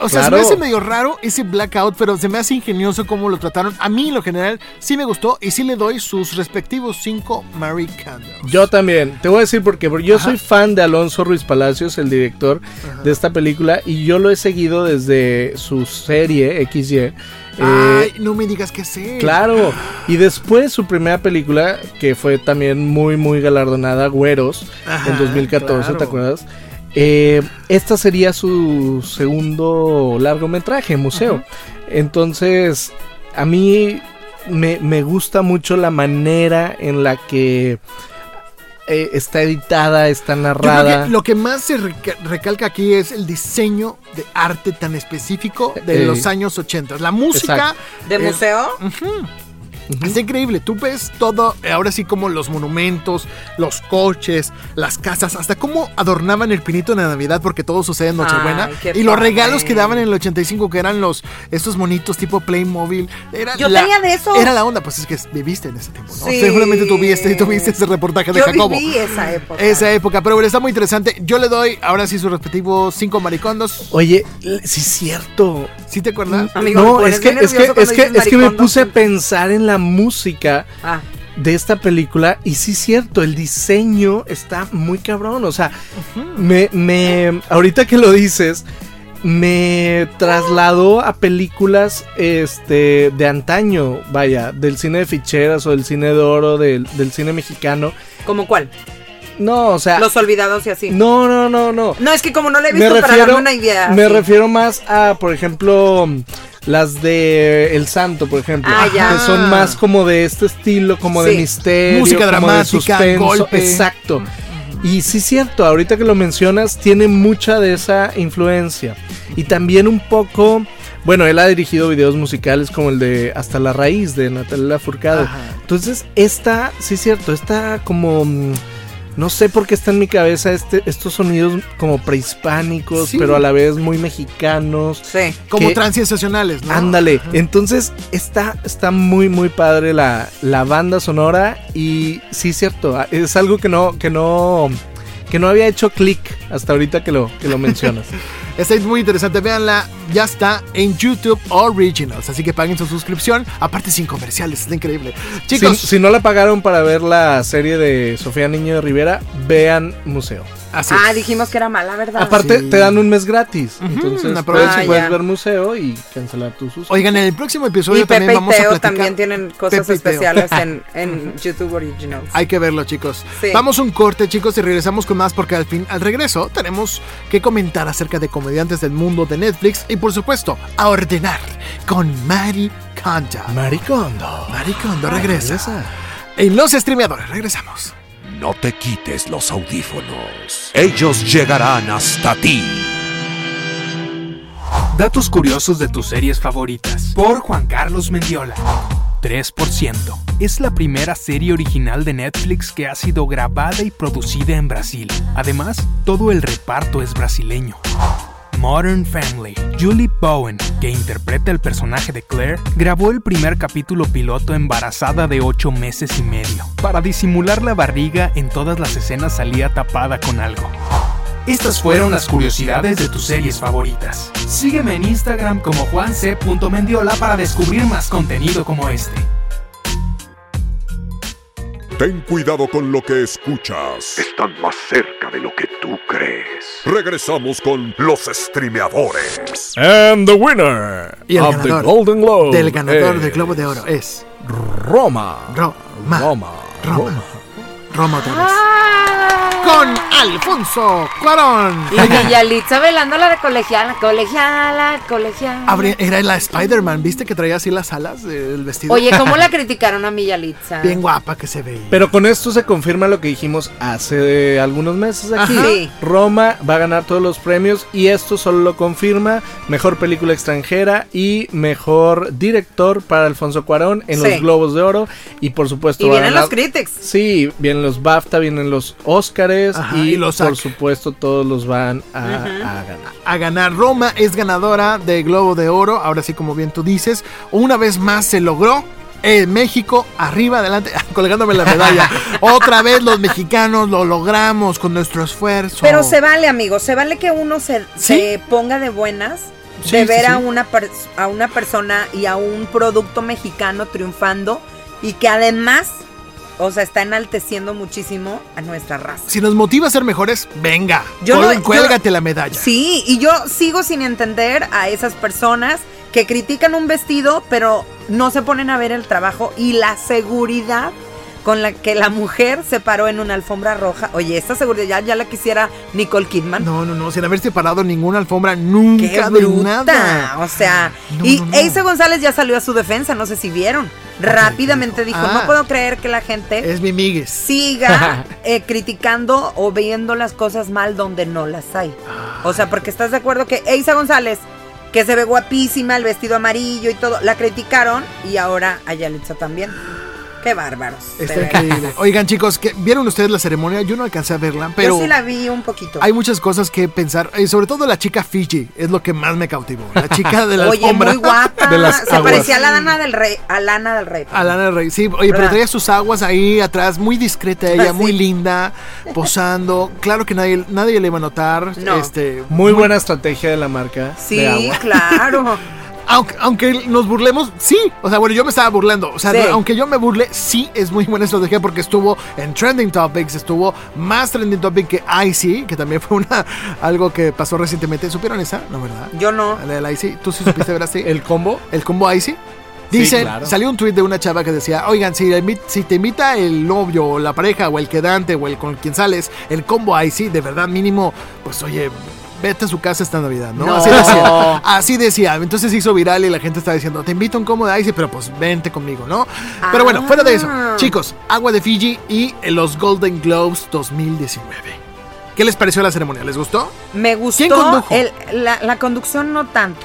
Speaker 2: O sea, se me hace medio raro ese blackout, pero se me hace ingenioso cómo lo trataron. A mí, en lo general, sí me gustó y sí le doy sus respectivos cinco Marie Candles.
Speaker 3: Yo también. Te voy a decir por qué. Porque yo
Speaker 2: Ajá.
Speaker 3: soy fan de Alonso Ruiz Palacios, el director de esta película, y yo lo he seguido desde su serie XY. Eh,
Speaker 2: Ay, no me digas que sí.
Speaker 3: Claro, y después su primera película, que fue también muy, muy galardonada, Güeros,
Speaker 2: Ajá,
Speaker 3: en 2014,
Speaker 2: claro.
Speaker 3: ¿te acuerdas? Eh, esta sería su segundo largometraje, museo. Entonces, a mí me, me gusta mucho la manera en la que eh, está editada, está
Speaker 2: Yo creo
Speaker 3: narrada.
Speaker 2: que lo que más se reca- recalca aquí es el diseño de arte tan específico de
Speaker 3: Eh,
Speaker 2: los años 80. La música
Speaker 4: ¿De
Speaker 2: es-
Speaker 4: museo?
Speaker 2: Está increíble. Tú ves todo, eh, ahora sí como los monumentos, los coches, las casas, hasta cómo adornaban el pinito de Navidad porque todo sucede en Nochebuena.
Speaker 4: Ay,
Speaker 2: y los
Speaker 4: padre.
Speaker 2: regalos que daban en el 85 que eran los estos monitos tipo Playmobil. Era
Speaker 4: Yo
Speaker 2: la-
Speaker 4: tenía de esos.
Speaker 2: Era la onda, pues es que viviste en ese tiempo, ¿no?
Speaker 4: Sí.
Speaker 2: Seguramente tú viste, tú viste ese reportaje de
Speaker 4: Yo
Speaker 2: Jacobo.
Speaker 4: viví esa época.
Speaker 2: Esa época, pero bueno, está muy interesante. Yo le doy ahora sí sus respectivos cinco maricondos.
Speaker 3: Oye, sí es cierto.
Speaker 2: ¿Sí te acuerdas?
Speaker 4: Amigo,
Speaker 3: no, es que, es que, es que, es que me puse a pensar en la música
Speaker 4: Ah,
Speaker 3: de esta película y sí cierto, el diseño está muy cabrón, o sea, me, me, ahorita que lo dices, me trasladó a películas este de antaño, vaya, del cine de ficheras o del cine de oro, del, del cine mexicano.
Speaker 4: ¿Como cuál?
Speaker 3: No, o sea,
Speaker 4: Los olvidados y así.
Speaker 3: no, no, no, no.
Speaker 4: No, es que como no le he
Speaker 3: Me
Speaker 4: visto para
Speaker 3: refiero,
Speaker 4: darme una idea.
Speaker 3: me refiero más a, por ejemplo, las de El Santo, por ejemplo.
Speaker 4: Ah, ya.
Speaker 3: Que son más como de este estilo, como de misterio.
Speaker 2: Música
Speaker 3: como de
Speaker 2: dramática,
Speaker 3: suspenso.
Speaker 2: golpe.
Speaker 3: Exacto. Y sí es cierto, ahorita que lo mencionas, tiene mucha de esa influencia. Y también un poco... Bueno, él ha dirigido videos musicales como el de Hasta la Raíz de Natalia Furcado.
Speaker 2: Ajá.
Speaker 3: Entonces, esta, sí es cierto, esta como... No sé por qué está en mi cabeza este, estos sonidos como prehispánicos,
Speaker 2: Sí.
Speaker 3: pero a la vez muy mexicanos.
Speaker 4: Sí.
Speaker 2: Como transsensacionales, ¿no?
Speaker 3: Ándale, entonces está, está muy muy padre la, la banda sonora y sí es cierto, ah, es algo que no, que no, que no había hecho clic hasta ahorita que lo, que lo mencionas.
Speaker 2: Está muy interesante, véanla, ya está en YouTube Originals, así que paguen su suscripción, aparte sin comerciales, está increíble. Chicos,
Speaker 3: si, si no la pagaron para ver la serie de Sofía Niño de Rivera, vean Museo.
Speaker 2: así
Speaker 4: Ah,
Speaker 2: es.
Speaker 4: dijimos que era mala, ¿verdad?
Speaker 3: Aparte,
Speaker 2: Sí.
Speaker 3: te dan un mes gratis. Entonces, puedes,
Speaker 4: Ah,
Speaker 3: puedes
Speaker 4: ya.
Speaker 3: ver museo y cancelar tu suscripción.
Speaker 2: Oigan, en el próximo episodio
Speaker 4: y
Speaker 2: también
Speaker 4: Pepe y
Speaker 2: vamos a
Speaker 4: Teo
Speaker 2: platicar.
Speaker 4: también tienen cosas
Speaker 2: Pepe
Speaker 4: especiales en, en YouTube Originals.
Speaker 2: Hay que verlo, chicos.
Speaker 4: Sí.
Speaker 2: Vamos un corte, chicos, y regresamos con más porque al fin, al regreso, tenemos que comentar acerca de comediantes del mundo de Netflix y, por supuesto, a ordenar con Mari Kondo.
Speaker 3: Maricondo.
Speaker 2: Mari Kondo regresa.
Speaker 3: Regresa.
Speaker 2: En los streameadores, regresamos.
Speaker 1: No te quites los audífonos. Ellos llegarán hasta ti.
Speaker 5: Datos curiosos de tus series favoritas. Por Juan Carlos Mendiola. 3%. Es la primera serie original de Netflix que ha sido grabada y producida en Brasil. Además, todo el reparto es brasileño. Modern Family. Julie Bowen, que interpreta el personaje de Claire, grabó el primer capítulo piloto embarazada de 8 meses y medio. Para disimular la barriga, en todas las escenas salía tapada con algo. Estas fueron las curiosidades de tus series favoritas. Sígueme en Instagram como juanc.mendiola para descubrir más contenido como este.
Speaker 1: Ten cuidado con lo que escuchas. Están más cerca de lo que tú crees. Regresamos con los streameadores.
Speaker 3: And the winner
Speaker 2: Y el
Speaker 3: of
Speaker 2: ganador
Speaker 3: the Golden Globe
Speaker 2: Del ganador
Speaker 3: es
Speaker 2: del Globo de Oro es
Speaker 3: Roma.
Speaker 2: Roma.
Speaker 3: Roma.
Speaker 2: Roma. Roma vez.
Speaker 4: Ah.
Speaker 2: Con Alfonso Cuarón.
Speaker 4: Y Vilalitza velando la de colegiala, colegiala, colegiala.
Speaker 2: Era la Spider-Man, ¿viste que traía así las alas del vestido?
Speaker 4: Oye, ¿cómo la criticaron a Vilalitza?
Speaker 2: Bien guapa que se veía.
Speaker 3: Pero con esto se confirma lo que dijimos hace algunos meses aquí.
Speaker 4: Ajá. Sí.
Speaker 3: Roma va a ganar todos los premios y esto solo lo confirma mejor película extranjera y mejor director para Alfonso Cuarón en
Speaker 4: Sí.
Speaker 3: los Globos de Oro y por supuesto
Speaker 4: Y
Speaker 3: va a
Speaker 4: vienen
Speaker 3: ganar-
Speaker 4: los critics.
Speaker 3: Sí, vienen los BAFTA, vienen los Óscares y,
Speaker 2: y los
Speaker 3: por supuesto todos los van a, ganar.
Speaker 2: a ganar. Roma es ganadora de Globo de Oro, ahora sí como bien tú dices. Una vez más se logró. En México, arriba, adelante, colgándome la medalla. Otra vez los mexicanos lo logramos con nuestro esfuerzo.
Speaker 4: Pero se vale, amigo, se vale que uno se,
Speaker 2: Sí.
Speaker 4: se ponga de buenas
Speaker 2: Sí,
Speaker 4: de
Speaker 2: sí,
Speaker 4: ver A, una a una persona y a un producto mexicano triunfando y que además, o sea, está enalteciendo muchísimo a nuestra raza.
Speaker 2: Si nos motiva a ser mejores, venga,
Speaker 4: Yo no- yo-
Speaker 2: cuélgate la medalla.
Speaker 4: Sí, y yo sigo sin entender a esas personas que critican un vestido, pero no se ponen a ver el trabajo y la seguridad con la que la mujer se paró en una alfombra roja. Oye, esta seguridad ya la quisiera Nicole Kidman.
Speaker 2: No, no, no, sin haberse parado ninguna alfombra
Speaker 4: Qué
Speaker 2: nunca de
Speaker 4: bruta.
Speaker 2: nada.
Speaker 4: O sea,
Speaker 2: No,
Speaker 4: y
Speaker 2: no, no.
Speaker 4: Eisa González ya salió a su defensa, no sé si vieron. Rápidamente dijo,
Speaker 2: Ah.
Speaker 4: no puedo creer que la gente
Speaker 2: Es mi migues.
Speaker 4: siga eh, criticando o viendo las cosas mal donde no las hay.
Speaker 2: Ah.
Speaker 4: O sea, porque estás de acuerdo que Eisa González, que se ve guapísima, el vestido amarillo y todo, la criticaron y ahora a Yalitza también. Qué bárbaros.
Speaker 2: Está increíble. Oigan, chicos, ¿qué- ¿vieron ustedes la ceremonia? Yo no alcancé a verla, pero
Speaker 4: Yo sí la vi un poquito.
Speaker 2: hay muchas cosas que pensar. Y sobre todo la chica Fiji es lo que más me cautivó. La chica de la
Speaker 4: Oye,
Speaker 2: alfombra.
Speaker 4: muy guapa.
Speaker 3: De las
Speaker 4: se
Speaker 3: aguas.
Speaker 4: parecía a la Lana del Rey. A Lana del Rey.
Speaker 2: A Lana del Rey, sí, oye, pero traía sus aguas ahí atrás, muy discreta ella, muy linda, posando. Claro que nadie, nadie le iba a notar.
Speaker 4: No.
Speaker 2: Este,
Speaker 3: Muy buena estrategia de la marca
Speaker 4: Sí,
Speaker 3: de agua.
Speaker 4: claro.
Speaker 2: Aunque, aunque nos burlemos, sí. O sea, bueno, yo me estaba burlando. O sea,
Speaker 4: Sí.
Speaker 2: aunque yo me burle, sí es muy buena estrategia porque estuvo en Trending Topics, estuvo más Trending Topic que Icy, que también fue una algo que pasó recientemente. ¿Supieron esa? No, ¿verdad?
Speaker 4: Yo no.
Speaker 2: La de la Icy. ¿Tú sí supiste ver así?
Speaker 3: El combo
Speaker 2: el combo Icy. Dicen,
Speaker 3: claro.
Speaker 2: salió un tuit de una chava que decía, oigan, si, te invita el novio o la pareja o el quedante o el con quien sales, el combo Icy, de verdad mínimo, pues oye, vete a su casa esta Navidad, ¿no?
Speaker 4: No.
Speaker 2: Así decía. Así decía. Entonces se hizo viral y la gente estaba diciendo, te invito a un combo de Icy, pero pues vente conmigo, ¿no? Pero bueno, fuera de eso,
Speaker 4: Ah.
Speaker 2: chicos, Agua de Fiji y los Golden Globes 2019. ¿Qué les pareció la ceremonia? ¿Les gustó?
Speaker 4: Me gustó.
Speaker 2: ¿Quién condujo?
Speaker 4: el- la, la conducción no tanto.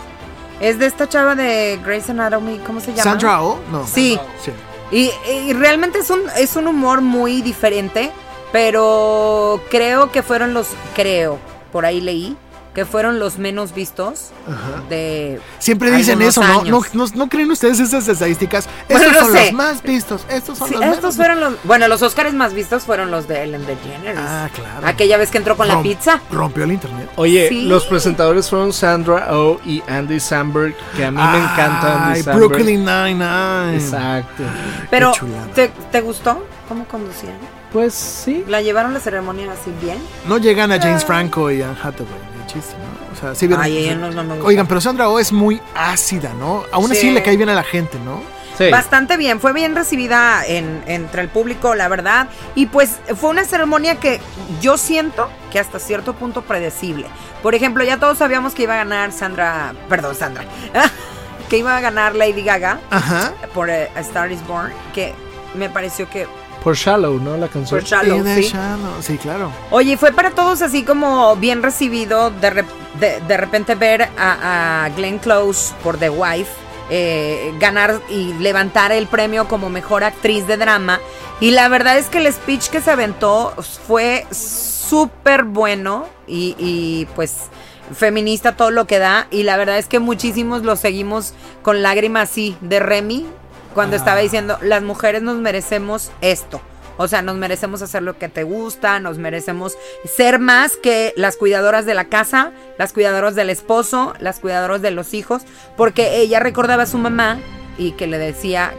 Speaker 4: Es de esta chava de Grey's Anatomy, ¿cómo se llama?
Speaker 2: ¿Sandra Oh? No.
Speaker 4: Sí.
Speaker 2: Sí.
Speaker 4: Y, y realmente es un, es un humor muy diferente, pero creo que fueron los, creo, por ahí leí, que fueron los menos vistos
Speaker 2: Ajá.
Speaker 4: de...
Speaker 2: Siempre dicen eso, ¿no? ¿no?
Speaker 4: años.
Speaker 2: ¿no? no creen ustedes esas estadísticas?
Speaker 4: Bueno,
Speaker 2: Estos
Speaker 4: no
Speaker 2: son
Speaker 4: sé.
Speaker 2: los más vistos, estos son
Speaker 4: Sí,
Speaker 2: los menos
Speaker 4: estos fueron los... Bueno, los Oscars más vistos fueron los de Ellen DeGeneres.
Speaker 2: Ah, claro.
Speaker 4: Aquella vez que entró con la pizza.
Speaker 2: Rompió el internet.
Speaker 3: Oye,
Speaker 4: Sí.
Speaker 3: los presentadores fueron Sandra Oh y Andy Samberg, que a mí me encanta Andy Samberg.
Speaker 2: Brooklyn Nine-Nine.
Speaker 3: Exacto.
Speaker 4: Pero. ¿te, te gustó cómo conducían?
Speaker 3: Pues sí.
Speaker 4: ¿La llevaron la ceremonia así bien?
Speaker 2: No llegan a James Franco y Anne Hathaway, chiste, ¿no? O sea, sí vieron.
Speaker 4: Ay, ella no, no me gusta.
Speaker 2: Oigan, pero Sandra Oh es muy ácida, ¿no? Aún así
Speaker 4: Sí.
Speaker 2: le cae bien a la gente, ¿no?
Speaker 3: Sí.
Speaker 4: Bastante bien, fue bien recibida en, entre el público, la verdad. Y pues fue una ceremonia que yo siento que hasta cierto punto predecible. Por ejemplo, ya todos sabíamos que iba a ganar Sandra, perdón, Sandra, que iba a ganar Lady Gaga
Speaker 2: Ajá.
Speaker 4: por eh, A Star is Born, que me pareció que
Speaker 3: Por Shallow, ¿no? La canción.
Speaker 4: por Shallow, sí.
Speaker 2: shadow. Sí, claro.
Speaker 4: Oye, fue para todos así como bien recibido de, de, de repente ver a, a Glenn Close por The Wife eh, ganar y levantar el premio como mejor actriz de drama. Y la verdad es que el speech que se aventó fue súper bueno y, y, pues feminista todo lo que da. Y la verdad es que muchísimos lo seguimos con lágrimas así de Remy cuando estaba diciendo las mujeres nos merecemos esto. O sea, nos merecemos hacer lo que te gusta, nos merecemos ser más que las cuidadoras de la casa, las cuidadoras del esposo, las cuidadoras de los hijos, porque ella recordaba a su mamá y que le decía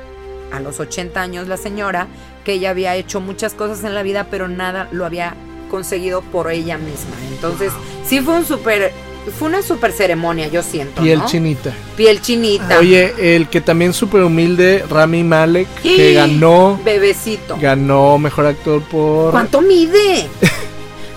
Speaker 4: a los 80 años la señora que ella había hecho muchas cosas en la vida, pero nada lo había conseguido por ella misma. Entonces, sí fue un súper fue una super ceremonia, yo siento.
Speaker 3: Piel
Speaker 4: ¿no?
Speaker 3: chinita.
Speaker 4: Piel chinita.
Speaker 3: Oye, el que también súper humilde, Rami Malek, que ganó,
Speaker 4: Bebecito.
Speaker 3: ganó mejor actor por.
Speaker 4: ¿Cuánto mide?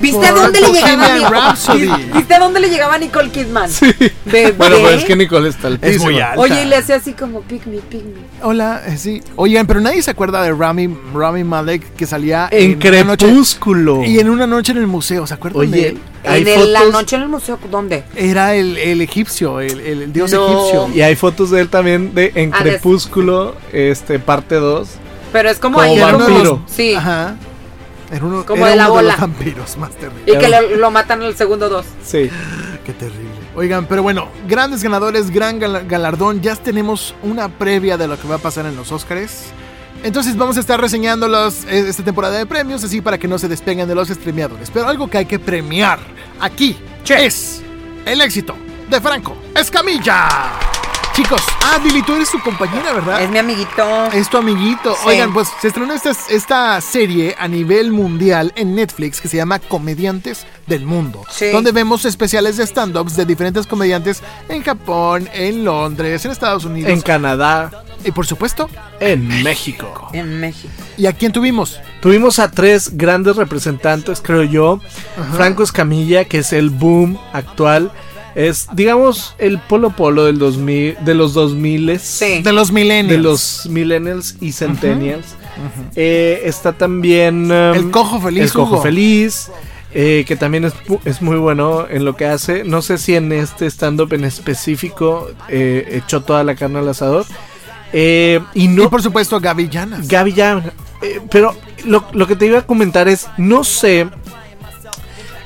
Speaker 4: ¿Viste a dónde le llegaba Nicole? ¿Viste a dónde le llegaba Nicole Kidman?
Speaker 3: Sí.
Speaker 4: Bebé.
Speaker 3: Bueno, pues es que Nicole está altísima.
Speaker 2: Es muy alta.
Speaker 4: Oye, y le hacía así como pick me, pick me.
Speaker 2: Hola, eh, sí. Oigan, pero nadie se acuerda de Rami, Rami Malek que salía
Speaker 3: En
Speaker 2: noche
Speaker 3: Crepúsculo.
Speaker 2: y en una noche en el museo, ¿se acuerdan de
Speaker 3: Oye,
Speaker 2: él?
Speaker 3: hay
Speaker 4: En el- la noche en el museo, ¿dónde?
Speaker 2: Era el, el egipcio, el, el- el dios
Speaker 4: No.
Speaker 2: egipcio.
Speaker 3: Y hay fotos de él también de En
Speaker 4: Ah, de-
Speaker 3: Crepúsculo, este, parte 2.
Speaker 4: Pero es como
Speaker 3: Como
Speaker 4: ahí.
Speaker 2: de los-
Speaker 3: vampiro.
Speaker 4: Sí.
Speaker 2: Ajá. Era uno,
Speaker 4: Como
Speaker 2: era
Speaker 4: de la
Speaker 2: uno
Speaker 4: bola.
Speaker 2: los vampiros más terrible.
Speaker 4: Y que lo, lo matan en el segundo dos.
Speaker 3: Sí.
Speaker 2: Qué terrible. Oigan, pero bueno, grandes ganadores, gran gal- galardón. Ya tenemos una previa de lo que va a pasar en los Oscars. Entonces vamos a estar reseñando los, eh, esta temporada de premios, así para que no se despeguen de los streameadores. Pero algo que hay que premiar aquí es el éxito de Franco Escamilla. Chicos, ah, Dili, tú eres su compañera, ¿verdad?
Speaker 4: Es mi amiguito.
Speaker 2: Es tu amiguito.
Speaker 4: Sí.
Speaker 2: Oigan, pues se estrenó esta, esta serie a nivel mundial en Netflix que se llama Comediantes del Mundo.
Speaker 4: Sí.
Speaker 2: Donde vemos especiales de stand-ups de diferentes comediantes en Japón, en Londres, en Estados Unidos.
Speaker 3: En Canadá,
Speaker 2: y por supuesto,
Speaker 3: en México.
Speaker 4: En México.
Speaker 2: ¿y a quién tuvimos?
Speaker 3: Tuvimos a tres grandes representantes, creo yo. Franco Escamilla, que es el boom actual. Es, digamos, el polo polo del 2000, de los 2000
Speaker 4: Sí.
Speaker 2: De los millennials.
Speaker 3: de los millennials y centennials. Eh, está también um,
Speaker 2: El Cojo Feliz,
Speaker 3: El Cojo
Speaker 2: Hugo.
Speaker 3: Feliz, eh, que también es, pu- es muy bueno en lo que hace. No sé si en este stand-up en específico eh, echó toda la carne al asador. Eh, y
Speaker 2: Y
Speaker 3: no
Speaker 2: por supuesto, Gaby Llanas.
Speaker 3: Gaby ya. eh, pero lo, lo que te iba a comentar es, no sé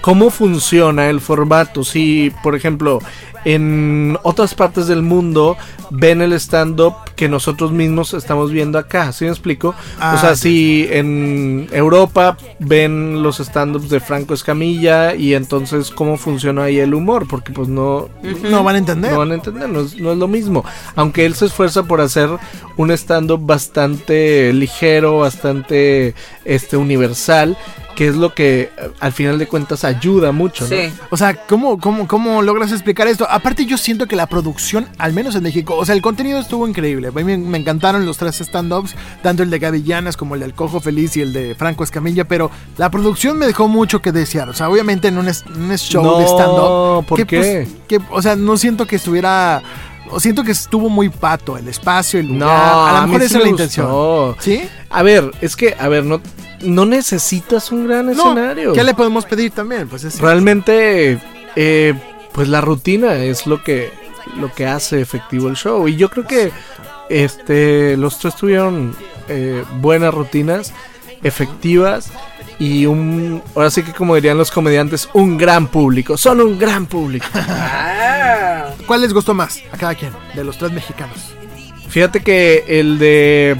Speaker 3: cómo funciona el formato. Si, por ejemplo, en otras partes del mundo ven el stand-up que nosotros mismos estamos viendo acá. ¿Sí me explico?
Speaker 2: Ah,
Speaker 3: o sea,
Speaker 2: sí.
Speaker 3: si en Europa ven los stand-ups de Franco Escamilla y entonces cómo funciona ahí el humor, porque pues no,
Speaker 2: no van a entender.
Speaker 3: no van a entender, no es, no es lo mismo. Aunque él se esfuerza por hacer un stand-up bastante ligero, bastante este universal, que es lo que eh, al final de cuentas ayuda mucho, ¿no?
Speaker 4: Sí.
Speaker 2: O sea, ¿cómo, cómo, ¿cómo logras explicar esto? Aparte, yo siento que la producción, al menos en México, o sea, el contenido estuvo increíble. A mí me, me encantaron los tres stand-ups, tanto el de Gaby Llanas como el del Cojo Feliz y el de Franco Escamilla, pero la producción me dejó mucho que desear. O sea, obviamente en un, es- un show
Speaker 3: No,
Speaker 2: de stand-up.
Speaker 3: ¿por
Speaker 2: que,
Speaker 3: qué?
Speaker 2: pues, que, o sea, no siento que estuviera. O siento que estuvo muy pato el espacio, el lugar.
Speaker 3: No,
Speaker 2: a
Speaker 3: a
Speaker 2: lo
Speaker 3: mí
Speaker 2: mejor
Speaker 3: sí
Speaker 2: esa es la intención. ¿Sí?
Speaker 3: A ver, es que, a ver, no, no necesitas un gran
Speaker 2: No,
Speaker 3: escenario.
Speaker 2: ¿qué le podemos pedir también? Pues es
Speaker 3: Realmente, eh, pues la rutina es lo que, lo que hace efectivo el show. Y yo creo que este, los tres tuvieron eh, buenas rutinas, efectivas. Y un, ahora sí que como dirían los comediantes, un gran público. Son un gran público.
Speaker 4: Ah.
Speaker 2: ¿Cuál les gustó más a cada quien de los tres mexicanos?
Speaker 3: Fíjate que el de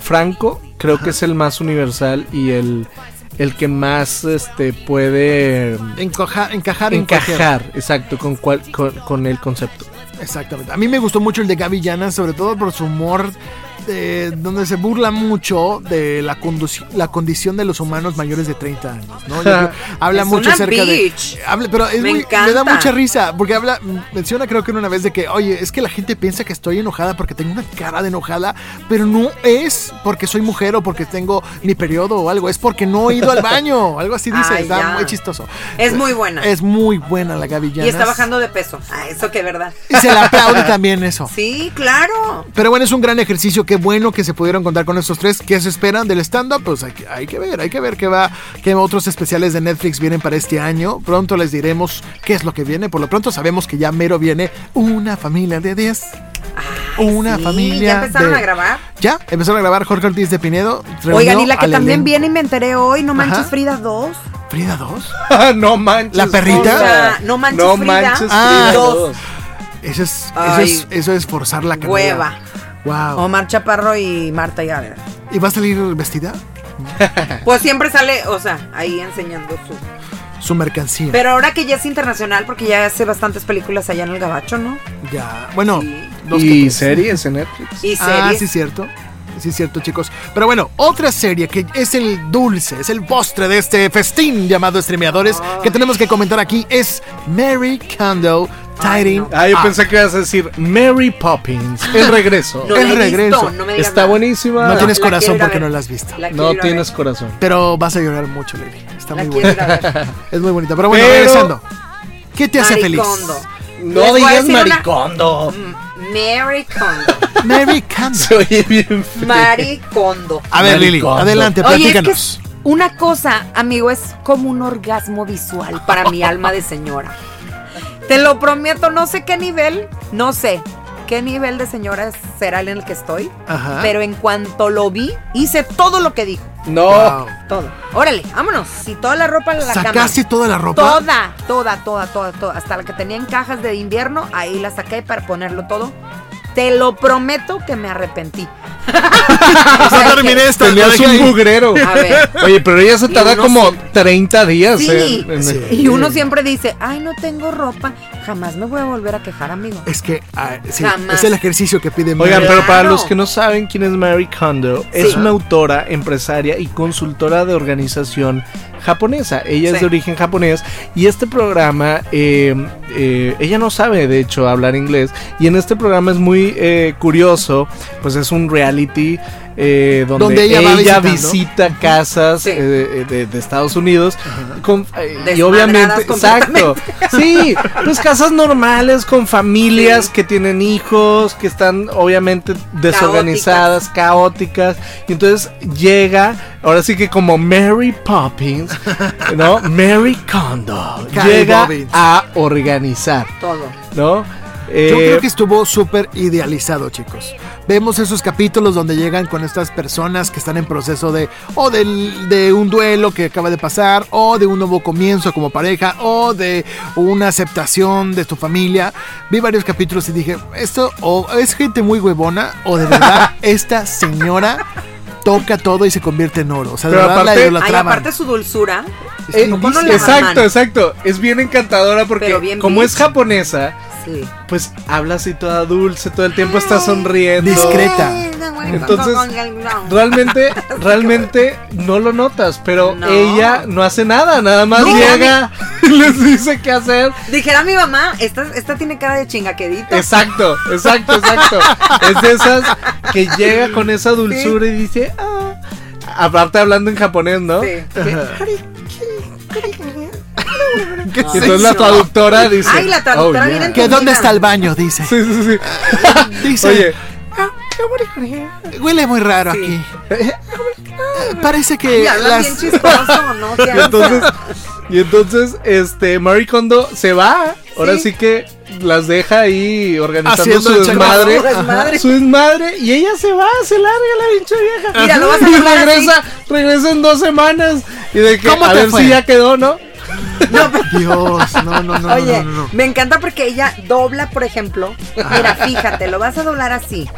Speaker 3: Franco creo que es el más universal y el, el que más este puede
Speaker 2: Encoja- encajar en
Speaker 3: encajar, exacto, con, cual, con, con el concepto.
Speaker 2: Exactamente. A mí me gustó mucho el de Gaby Llanas, sobre todo por su humor, eh, donde se burla mucho de la, la condición de los humanos mayores de 30 años. ¿no? Yo habla
Speaker 4: Es
Speaker 2: mucho
Speaker 4: una
Speaker 2: acerca
Speaker 4: bitch.
Speaker 2: de. Habla, pero es
Speaker 4: Me
Speaker 2: muy- me da mucha risa, porque habla, menciona creo que una vez de que, oye, es que la gente piensa que estoy enojada porque tengo una cara de enojada, pero no es porque soy mujer o porque tengo mi periodo o algo, es porque no he ido al baño. Algo así dice,
Speaker 4: Ay,
Speaker 2: está
Speaker 4: ya.
Speaker 2: muy chistoso.
Speaker 4: Es muy buena.
Speaker 2: Es muy buena la Gaby
Speaker 4: y está bajando de peso. Ah, eso que verdad.
Speaker 2: Y se le aplaude también eso.
Speaker 4: Sí, claro.
Speaker 2: Pero bueno, es un gran ejercicio. Qué bueno que se pudieron contar con estos tres. ¿Qué se esperan del stand-up? Pues hay que, hay que ver, hay que ver qué va, qué otros especiales de Netflix vienen para este año. Pronto les diremos qué es lo que viene. Por lo pronto sabemos que ya mero viene una familia de 10. Una
Speaker 4: Sí,
Speaker 2: familia.
Speaker 4: ¿Ya empezaron
Speaker 2: de-
Speaker 4: a grabar?
Speaker 2: Ya, empezaron a grabar Jorge Ortiz de Pinedo.
Speaker 4: Oigan, y la que también
Speaker 2: elenco.
Speaker 4: viene y me enteré hoy, no manches
Speaker 2: Ajá.
Speaker 4: Frida 2.
Speaker 2: Frida 2.
Speaker 3: no manches.
Speaker 2: ¿La perrita?
Speaker 3: Frida.
Speaker 4: O sea, no manches
Speaker 3: No
Speaker 4: Frida.
Speaker 3: manches
Speaker 2: Ah.
Speaker 3: Frida
Speaker 4: Dos.
Speaker 3: dos.
Speaker 2: Eso es, eso
Speaker 4: Ay.
Speaker 2: es, eso es forzar la carrera.
Speaker 4: Hueva.
Speaker 2: Wow.
Speaker 4: Omar Chaparro y Marta Gareda.
Speaker 2: ¿Y va a salir vestida?
Speaker 4: Pues siempre sale, o sea, ahí enseñando su.
Speaker 2: Su mercancía.
Speaker 4: Pero ahora que ya es internacional, porque ya hace bastantes películas allá en el Gabacho, ¿no?
Speaker 2: ya. Bueno,
Speaker 4: Sí.
Speaker 2: dos
Speaker 3: Y series en Netflix.
Speaker 4: Y
Speaker 2: Ah,
Speaker 4: series.
Speaker 2: sí, cierto. sí es cierto, chicos. Pero bueno, otra serie que es el dulce, es el postre de este festín llamado Streameadores que tenemos que comentar aquí es Mary Kondo
Speaker 3: Ah, yo
Speaker 2: Up.
Speaker 3: pensé que ibas a decir Mary Poppins, el regreso.
Speaker 4: No
Speaker 2: El regreso.
Speaker 4: visto, no me digas
Speaker 3: Está
Speaker 4: nada.
Speaker 3: buenísima.
Speaker 2: No tienes corazón porque
Speaker 4: ver.
Speaker 2: no la has visto.
Speaker 4: La
Speaker 3: No tienes
Speaker 4: ver.
Speaker 3: corazón.
Speaker 2: Pero vas a llorar mucho, Lili. Está
Speaker 4: La
Speaker 2: muy buena. Es muy bonita. Pero bueno,
Speaker 3: Pero-
Speaker 2: regresando. ¿Qué te hace feliz?
Speaker 4: Maricondo.
Speaker 3: No
Speaker 4: Les voy a
Speaker 3: digas
Speaker 4: decir una-
Speaker 3: maricondo.
Speaker 4: Mm, Mary Kondo.
Speaker 2: Mary Kondo.
Speaker 3: Se oye bien feo.
Speaker 4: Mary Kondo.
Speaker 2: A ver, Lili,
Speaker 3: Maricondo.
Speaker 2: adelante,
Speaker 4: Oye, es que
Speaker 2: platícanos.
Speaker 4: una cosa, amigo, es como un orgasmo visual para mi alma de señora. Te lo prometo, no sé qué nivel, no sé qué nivel de señora será el en el que estoy,
Speaker 2: Ajá.
Speaker 4: pero en cuanto lo vi, hice todo lo que dijo.
Speaker 3: No.
Speaker 2: Wow.
Speaker 4: Todo. Órale, vámonos. Y toda la ropa en la
Speaker 2: ¿Sacaste
Speaker 4: cama.
Speaker 2: toda la ropa?
Speaker 4: Toda, toda, toda, toda, toda. Hasta la que tenía en cajas de invierno, ahí la saqué para ponerlo todo. Te lo prometo que me arrepentí.
Speaker 2: O sea, terminé esto. lo
Speaker 3: Tenías un
Speaker 2: ahí.
Speaker 3: mugrero.
Speaker 4: A ver.
Speaker 3: Oye, pero ella se tarda como
Speaker 4: siempre-
Speaker 3: 30 días.
Speaker 4: Sí.
Speaker 3: eh, en-
Speaker 2: Sí.
Speaker 4: Y uno siempre dice, ay, no tengo ropa. Jamás me voy a volver a quejar, amigo.
Speaker 2: Es que ah, sí, es el ejercicio que pide
Speaker 3: Oigan,
Speaker 2: Mary.
Speaker 3: pero para los que no saben quién es Mary Kondo, es una autora, empresaria y consultora de organización japonesa. Ella es de origen japonés y este programa, eh, eh, ella no sabe de hecho hablar inglés y en este programa es muy eh, curioso, pues es un reality. eh, donde,
Speaker 2: Donde ella
Speaker 3: visita casas
Speaker 4: Sí.
Speaker 3: eh, de, de Estados Unidos con- eh, y obviamente exacto. sí pues casas normales con familias
Speaker 4: Sí.
Speaker 3: que tienen hijos que están obviamente desorganizadas caóticas. y entonces llega ahora sí que como Mary Poppins no Mary Kondo. Llega a organizar
Speaker 4: Todo.
Speaker 3: no
Speaker 2: Yo
Speaker 3: Eh,
Speaker 2: creo que estuvo súper idealizado, chicos. Vemos esos capítulos donde llegan con estas personas que están en proceso de o del- de un duelo que acaba de pasar, o de un nuevo comienzo como pareja, o de una aceptación de tu familia. Vi varios capítulos y dije, esto o es gente muy huevona, o de verdad esta señora toca todo y se convierte en oro. O sea, de
Speaker 3: Pero
Speaker 2: verdad la
Speaker 3: aparte-
Speaker 4: Ay,
Speaker 2: idolatraban.
Speaker 4: aparte su dulzura.
Speaker 3: eh,
Speaker 4: ¿Cómo no la
Speaker 3: exacto exacto es bien encantadora porque
Speaker 4: bien
Speaker 3: como es japonesa
Speaker 4: Sí.
Speaker 3: pues habla así toda dulce, todo el tiempo está sonriendo.
Speaker 2: Discreta.
Speaker 3: Entonces, Realmente, realmente no lo notas, pero
Speaker 4: No.
Speaker 3: ella no hace nada, nada más
Speaker 4: No.
Speaker 3: llega y les dice qué hacer.
Speaker 4: Dijera mi mamá, esta, esta tiene cara de chingaquedito.
Speaker 3: Exacto, exacto, exacto. Es de esas que llega con esa dulzura y dice, ah. Aparte hablando en japonés, ¿no?
Speaker 4: Sí.
Speaker 2: ¿Qué
Speaker 3: Y
Speaker 2: es
Speaker 3: entonces la traductora dice,
Speaker 4: Ay, la traductora
Speaker 3: "Oh,
Speaker 4: viene
Speaker 3: yeah".
Speaker 2: ¿Que dónde está el baño? Dice.
Speaker 3: Sí, sí, sí.
Speaker 2: Dice,
Speaker 3: Oye,
Speaker 2: huele muy raro
Speaker 4: Sí.
Speaker 2: aquí. Eh, Parece que las-
Speaker 4: bien chistoso, ¿no?
Speaker 3: Y entonces,
Speaker 4: ansia.
Speaker 3: y entonces, este, Marie Kondo se va. Ahora
Speaker 4: Sí.
Speaker 3: sí que las deja ahí organizando
Speaker 2: Haciendo
Speaker 3: su desmadre.
Speaker 4: Su desmadre.
Speaker 3: Su desmadre. Y ella se va, se larga la pinche vieja.
Speaker 4: Mira, lo vas a
Speaker 3: y
Speaker 4: así.
Speaker 3: regresa, regresa en dos semanas. Y de que
Speaker 2: ¿Cómo
Speaker 3: a ver
Speaker 2: fue?
Speaker 3: si ya quedó, ¿no?
Speaker 2: Dios, no, no, no,
Speaker 4: Oye,
Speaker 2: no, no, no.
Speaker 4: me encanta porque ella dobla, por ejemplo. Mira, fíjate, lo vas a doblar así.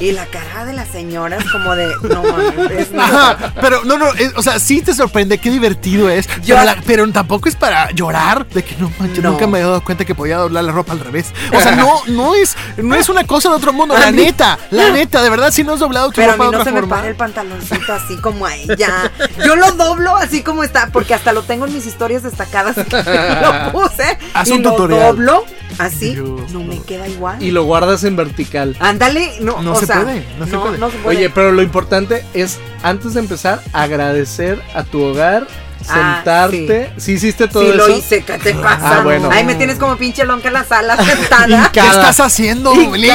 Speaker 4: Y la cara de la señora es como de. No mames, es
Speaker 2: Ajá, pero no, no, es- o sea, sí te sorprende, qué divertido es.
Speaker 4: Yo-
Speaker 2: pero, la- pero tampoco es para llorar de que no manches,
Speaker 4: No.
Speaker 2: nunca me he dado cuenta que podía doblar la ropa al revés. O sea, no, no es, no es una cosa de otro mundo, la
Speaker 4: A mí-
Speaker 2: neta, la neta, de verdad, si no has doblado tu
Speaker 4: Pero a
Speaker 2: ropa
Speaker 4: mí
Speaker 2: de
Speaker 4: no
Speaker 2: otra
Speaker 4: se me para el pantaloncito así como a ella. Yo lo doblo así como está, porque hasta lo tengo en mis historias destacadas. lo puse.
Speaker 2: Haz
Speaker 4: y
Speaker 2: un
Speaker 4: lo
Speaker 2: tutorial.
Speaker 4: doblo así.
Speaker 2: Dios,
Speaker 4: no me queda igual.
Speaker 3: Y lo guardas en vertical.
Speaker 4: Ándale, no,
Speaker 2: No
Speaker 4: o
Speaker 2: se
Speaker 4: sea,
Speaker 2: puede, no se puede.
Speaker 4: se puede.
Speaker 3: Oye, pero lo importante es, antes de empezar, agradecer a tu hogar,
Speaker 4: Ah,
Speaker 3: sentarte. Si hiciste todo
Speaker 4: sí
Speaker 3: eso.
Speaker 4: lo hice, ¿qué te pasa?
Speaker 3: Ah, bueno.
Speaker 4: Ay, me tienes como pinche lonca en la sala sentada.
Speaker 2: ¿Qué estás haciendo, Lili?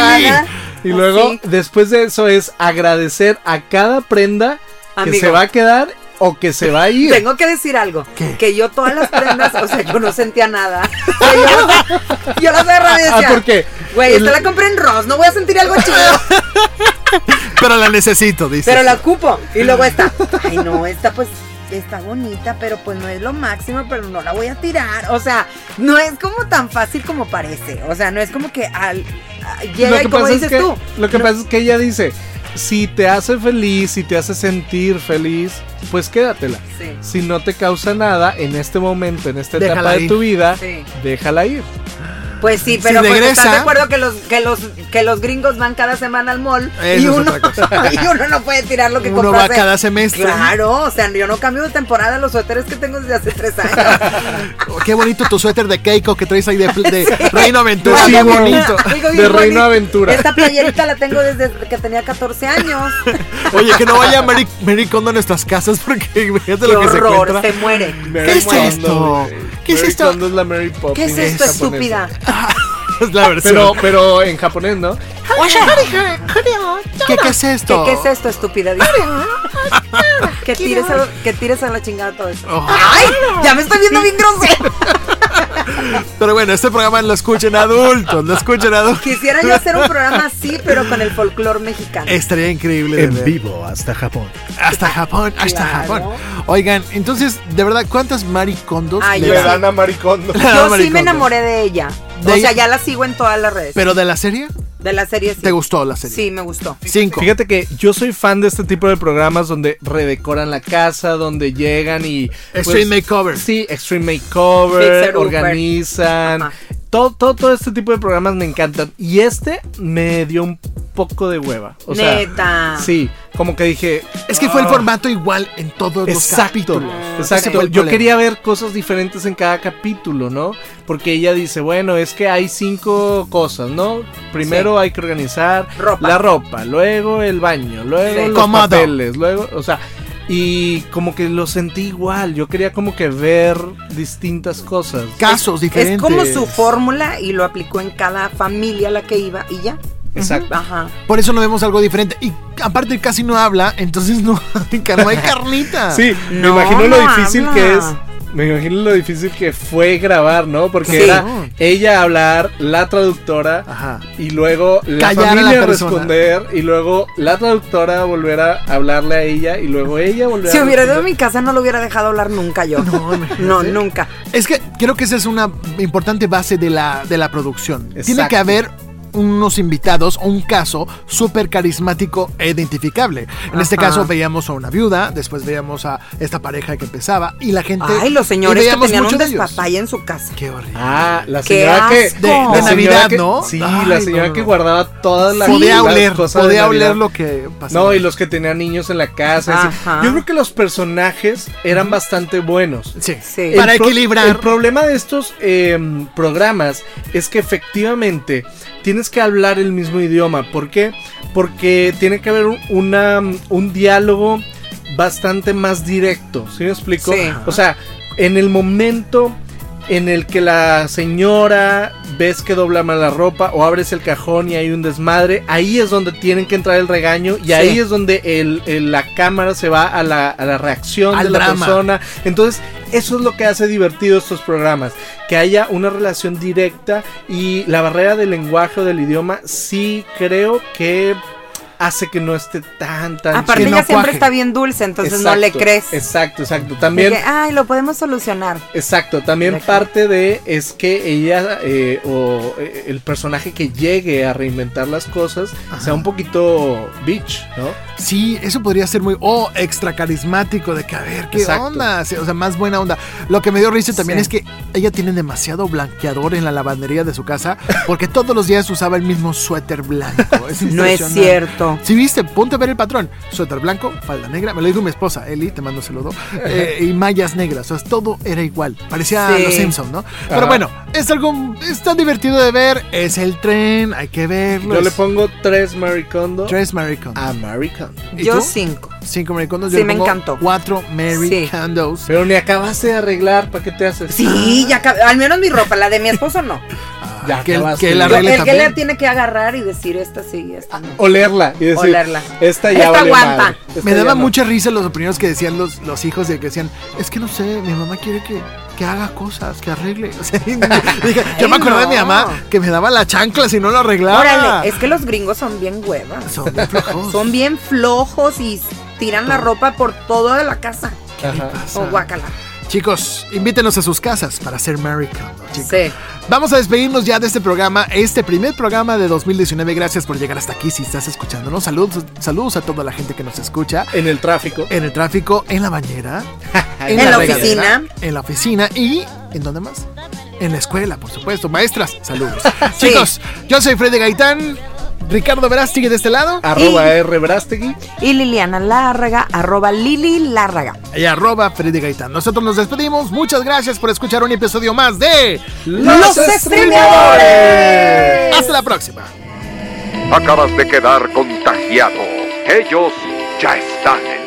Speaker 3: Y luego,
Speaker 4: Sí.
Speaker 3: después de eso, es agradecer a cada prenda que se va a quedar o que se va a ir.
Speaker 4: Tengo que decir algo.
Speaker 2: ¿Qué?
Speaker 4: Que yo todas las prendas, o sea, yo no sentía nada. O sea, yo, yo las agarraba y
Speaker 3: Ah,
Speaker 4: decía,
Speaker 3: porque.
Speaker 4: Güey, esta la compré en Ross, no voy a sentir algo chido.
Speaker 2: Pero la necesito, dice.
Speaker 4: Pero la ocupo. Y luego esta. Ay, no, esta pues está bonita, pero pues no es lo máximo, pero no la voy a tirar. O sea, no es como tan fácil como parece. O sea, no es como que al, llega y como dices
Speaker 3: que,
Speaker 4: tú.
Speaker 3: lo que
Speaker 4: no-
Speaker 3: pasa es que ella dice: si te hace feliz, si te hace sentir feliz, pues quédatela.
Speaker 4: Sí.
Speaker 3: Si no te causa nada en este momento, en esta etapa de tu vida,
Speaker 4: Sí.
Speaker 3: déjala ir.
Speaker 4: Pues sí, pero
Speaker 2: Si
Speaker 4: pues,
Speaker 2: regresa-
Speaker 4: ¿estás de acuerdo que los, que los que los gringos van cada semana al mall y uno, y uno no puede tirar lo que
Speaker 2: Uno
Speaker 4: compró
Speaker 2: va cada semestre.
Speaker 4: Claro, o sea, yo no cambio de temporada los suéteres que tengo desde hace tres años.
Speaker 2: Oh, Qué bonito tu suéter de Keiko que traes ahí de, de Reino Aventura.
Speaker 3: Sí,
Speaker 2: bonito.
Speaker 4: Digo,
Speaker 3: De Reino
Speaker 4: bonito.
Speaker 3: Aventura.
Speaker 4: Esta playerita la tengo desde que tenía 14 años.
Speaker 2: Oye, que no vaya Mary, Mary Kondo a nuestras casas porque fíjate lo que se
Speaker 4: horror,
Speaker 2: encuentra.
Speaker 4: se muere.
Speaker 3: Mary
Speaker 2: ¿Qué es esto? ¿Qué es esto?
Speaker 4: ¿Qué es esto, estúpida?
Speaker 2: Es la versión.
Speaker 3: Pero, pero en japonés, ¿no?
Speaker 2: ¿Qué, qué es
Speaker 4: ¿Qué,
Speaker 2: esto?
Speaker 4: qué es esto, estúpida? Dice. que, tires a, que tires a la chingada todo eso.
Speaker 2: Oh.
Speaker 4: ¡Ay! Ya me estoy viendo bien grosero.
Speaker 2: Pero bueno, este programa lo escuchen adultos, lo escuchen adultos.
Speaker 4: Quisiera yo hacer un programa así, pero con el folclore mexicano.
Speaker 2: Estaría increíble. ver.
Speaker 3: vivo hasta Japón.
Speaker 2: Hasta Japón, hasta
Speaker 4: Claro.
Speaker 2: Japón. Oigan, entonces, de verdad, ¿cuántas maricondos
Speaker 4: Ay,
Speaker 2: le
Speaker 4: yo
Speaker 2: dan?
Speaker 3: a Maricondo.
Speaker 2: Le dan a
Speaker 4: Yo sí me enamoré de ella.
Speaker 2: De
Speaker 4: o sea, ya la sigo en todas las redes.
Speaker 2: Pero de la serie,
Speaker 4: de la serie sí.
Speaker 2: ¿te gustó la serie?
Speaker 4: Sí, me gustó.
Speaker 2: Cinco.
Speaker 3: Fíjate que yo soy fan de este tipo de programas donde redecoran la casa, donde llegan y... pues,
Speaker 2: Extreme Makeover.
Speaker 3: Sí, Extreme Makeover,
Speaker 4: Fixer
Speaker 3: organizan. Todo, todo, todo este tipo de programas me encantan. Y este me dio un poco de hueva. O sea,
Speaker 4: Neta.
Speaker 3: sí, como que dije...
Speaker 2: Es que fue el
Speaker 3: "Ah".
Speaker 2: formato igual en todos los capítulos. Ese
Speaker 3: exacto. Yo quería ver cosas diferentes en cada capítulo, ¿no? Porque ella dice, bueno, es que hay cinco cosas, ¿no? Primero hay que organizar
Speaker 4: Ropa.
Speaker 3: la ropa, luego el baño, luego
Speaker 4: Sí.
Speaker 3: los
Speaker 2: Cómodo.
Speaker 3: papeles, luego, o sea, y como que lo sentí igual. Yo quería como que ver distintas cosas.
Speaker 2: Casos diferentes.
Speaker 4: Es como su fórmula y lo aplicó en cada familia a la que iba y ya.
Speaker 3: Exacto.
Speaker 4: Ajá.
Speaker 2: Por eso no vemos algo diferente. Y aparte casi no habla, entonces no, no hay carnita.
Speaker 3: Sí,
Speaker 4: No,
Speaker 3: me imagino lo difícil
Speaker 4: habla.
Speaker 3: que es. Me imagino lo difícil que fue grabar, ¿no? Porque
Speaker 4: Sí.
Speaker 3: era ella hablar, la traductora,
Speaker 2: Ajá.
Speaker 3: y luego la
Speaker 2: Callar a la
Speaker 3: familia responder, y luego la traductora volver a hablarle a ella, y luego ella volver
Speaker 4: Si
Speaker 3: a
Speaker 4: hubiera ido a mi casa no lo hubiera dejado hablar nunca yo.
Speaker 2: No.
Speaker 4: No, nunca.
Speaker 2: Es que creo que esa es una importante base de la, de la producción. Tiene que haber unos invitados o un caso súper carismático e identificable. En este caso veíamos a una viuda, después veíamos a esta pareja que empezaba y la gente...
Speaker 4: Ay, los señores que tenían un despapaya en su casa.
Speaker 2: Qué horrible.
Speaker 3: Ah, la
Speaker 4: ¡Qué
Speaker 3: señora que.
Speaker 4: asco!
Speaker 2: De- de
Speaker 3: la señora
Speaker 2: Navidad,
Speaker 3: que-
Speaker 2: ¿no?
Speaker 3: Sí,
Speaker 2: Ay,
Speaker 3: la señora
Speaker 2: no,
Speaker 3: que
Speaker 2: no.
Speaker 3: guardaba todas las,
Speaker 2: podía
Speaker 3: las
Speaker 2: oler,
Speaker 3: cosas
Speaker 2: podía oler lo que pasaba.
Speaker 3: No, y los que tenían niños en la casa. así. Yo creo que los personajes eran bastante buenos.
Speaker 2: Sí,
Speaker 4: Sí.
Speaker 2: para equilibrar.
Speaker 3: El problema de estos eh, programas es que efectivamente tienes que hablar el mismo idioma. ¿Por qué? Porque tiene que haber un, una, un diálogo bastante más directo. ¿Sí me explico?
Speaker 4: Sí.
Speaker 3: O sea, en el momento en el que la señora ves que dobla mal la ropa o abres el cajón y hay un desmadre, ahí es donde tienen que entrar el regaño y ahí es donde el, el- la cámara se va a la, a la reacción
Speaker 2: Al
Speaker 3: de la
Speaker 2: drama.
Speaker 3: persona. Entonces, eso es lo que hace divertido estos programas, que haya una relación directa y la barrera del lenguaje o del idioma sí creo que hace que no esté tan tan
Speaker 4: Aparte
Speaker 2: no
Speaker 4: ella siempre
Speaker 2: cuaje.
Speaker 4: está bien dulce, entonces no le crees.
Speaker 3: Exacto, exacto. También
Speaker 4: que, Ay, lo podemos solucionar.
Speaker 3: Exacto, también
Speaker 4: De que-
Speaker 3: parte de es que ella eh, o eh, el personaje que llegue a reinventar las cosas sea un poquito bitch, ¿no?
Speaker 2: Sí, eso podría ser muy. Oh, extra carismático. De que a ver, ¿qué
Speaker 3: Exacto.
Speaker 2: onda? Sí, O sea, más buena onda. Lo que me dio risa también
Speaker 4: Sí.
Speaker 2: es que ella tiene demasiado blanqueador en la lavandería de su casa. Porque todos los días usaba el mismo suéter blanco. Es
Speaker 4: No es
Speaker 2: impresionante. Si viste, ponte a ver el patrón. Suéter blanco, falda negra. Me lo dijo mi esposa, Eli, te mando saludo. eh, y mallas negras. O sea, todo era igual. Parecía
Speaker 4: Sí.
Speaker 2: los Simpsons, ¿no? Pero bueno, es algo. Está divertido de ver. Es el tren. Hay que verlo.
Speaker 3: Yo le pongo tres Maricondo
Speaker 2: Tres Maricon.
Speaker 3: a Maricondo.
Speaker 2: ¿Y
Speaker 4: Yo
Speaker 2: tú?
Speaker 4: cinco.
Speaker 2: Cinco maricondos.
Speaker 4: Sí,
Speaker 2: yo le
Speaker 4: me
Speaker 2: pongo
Speaker 4: encantó.
Speaker 2: Cuatro Mary
Speaker 4: Sí.
Speaker 2: Condos.
Speaker 3: Pero ni acabaste de arreglar, ¿para qué te haces?
Speaker 4: Sí, ya al menos mi ropa, la de mi esposo no.
Speaker 3: Ya
Speaker 2: que,
Speaker 3: acabaste.
Speaker 2: que
Speaker 3: Yo-
Speaker 2: arregle
Speaker 4: el que tiene que agarrar y decir esta sí, esta no.
Speaker 3: Olerla y decir,
Speaker 4: Olerla.
Speaker 3: esta ya
Speaker 4: Esta aguanta.
Speaker 3: madre, esta
Speaker 2: Me daba
Speaker 3: no".
Speaker 2: mucha risa los opiniones que decían los, los hijos de que decían, es que no sé, mi mamá quiere que, que haga cosas, que arregle. O sea, dije, yo me
Speaker 4: Ay,
Speaker 2: acordé de mi
Speaker 4: no.
Speaker 2: mamá que me daba la chancla si no lo arreglaba.
Speaker 4: Órale, es que los gringos son bien huevas.
Speaker 2: Son bien flojos.
Speaker 4: Son bien flojos y tiran la ropa por toda la casa.
Speaker 2: Pasa?
Speaker 4: O guacala.
Speaker 2: Chicos, invítenos a sus casas para hacer Mary chicos.
Speaker 4: Sí.
Speaker 2: Vamos a despedirnos ya de este programa, este primer programa de 2019. Gracias por llegar hasta aquí si estás escuchándonos. Saludos, saludos a toda la gente que nos escucha.
Speaker 3: En el tráfico.
Speaker 2: En el tráfico, en la bañera,
Speaker 4: En la oficina.
Speaker 2: En la oficina y ¿en dónde más? En la escuela, por supuesto. Maestras, saludos. Chicos, yo soy Freddy Gaitán. Ricardo Verástegui de este lado.
Speaker 3: Arroba R Verástegui.
Speaker 4: Y Liliana Lárraga, arroba Lili Lárraga.
Speaker 2: Y arroba Freddy Gaitán. Nosotros nos despedimos. Muchas gracias por escuchar un episodio más de
Speaker 3: Los, Streamadores.
Speaker 2: Hasta la próxima.
Speaker 1: Acabas de quedar contagiado. Ellos ya están en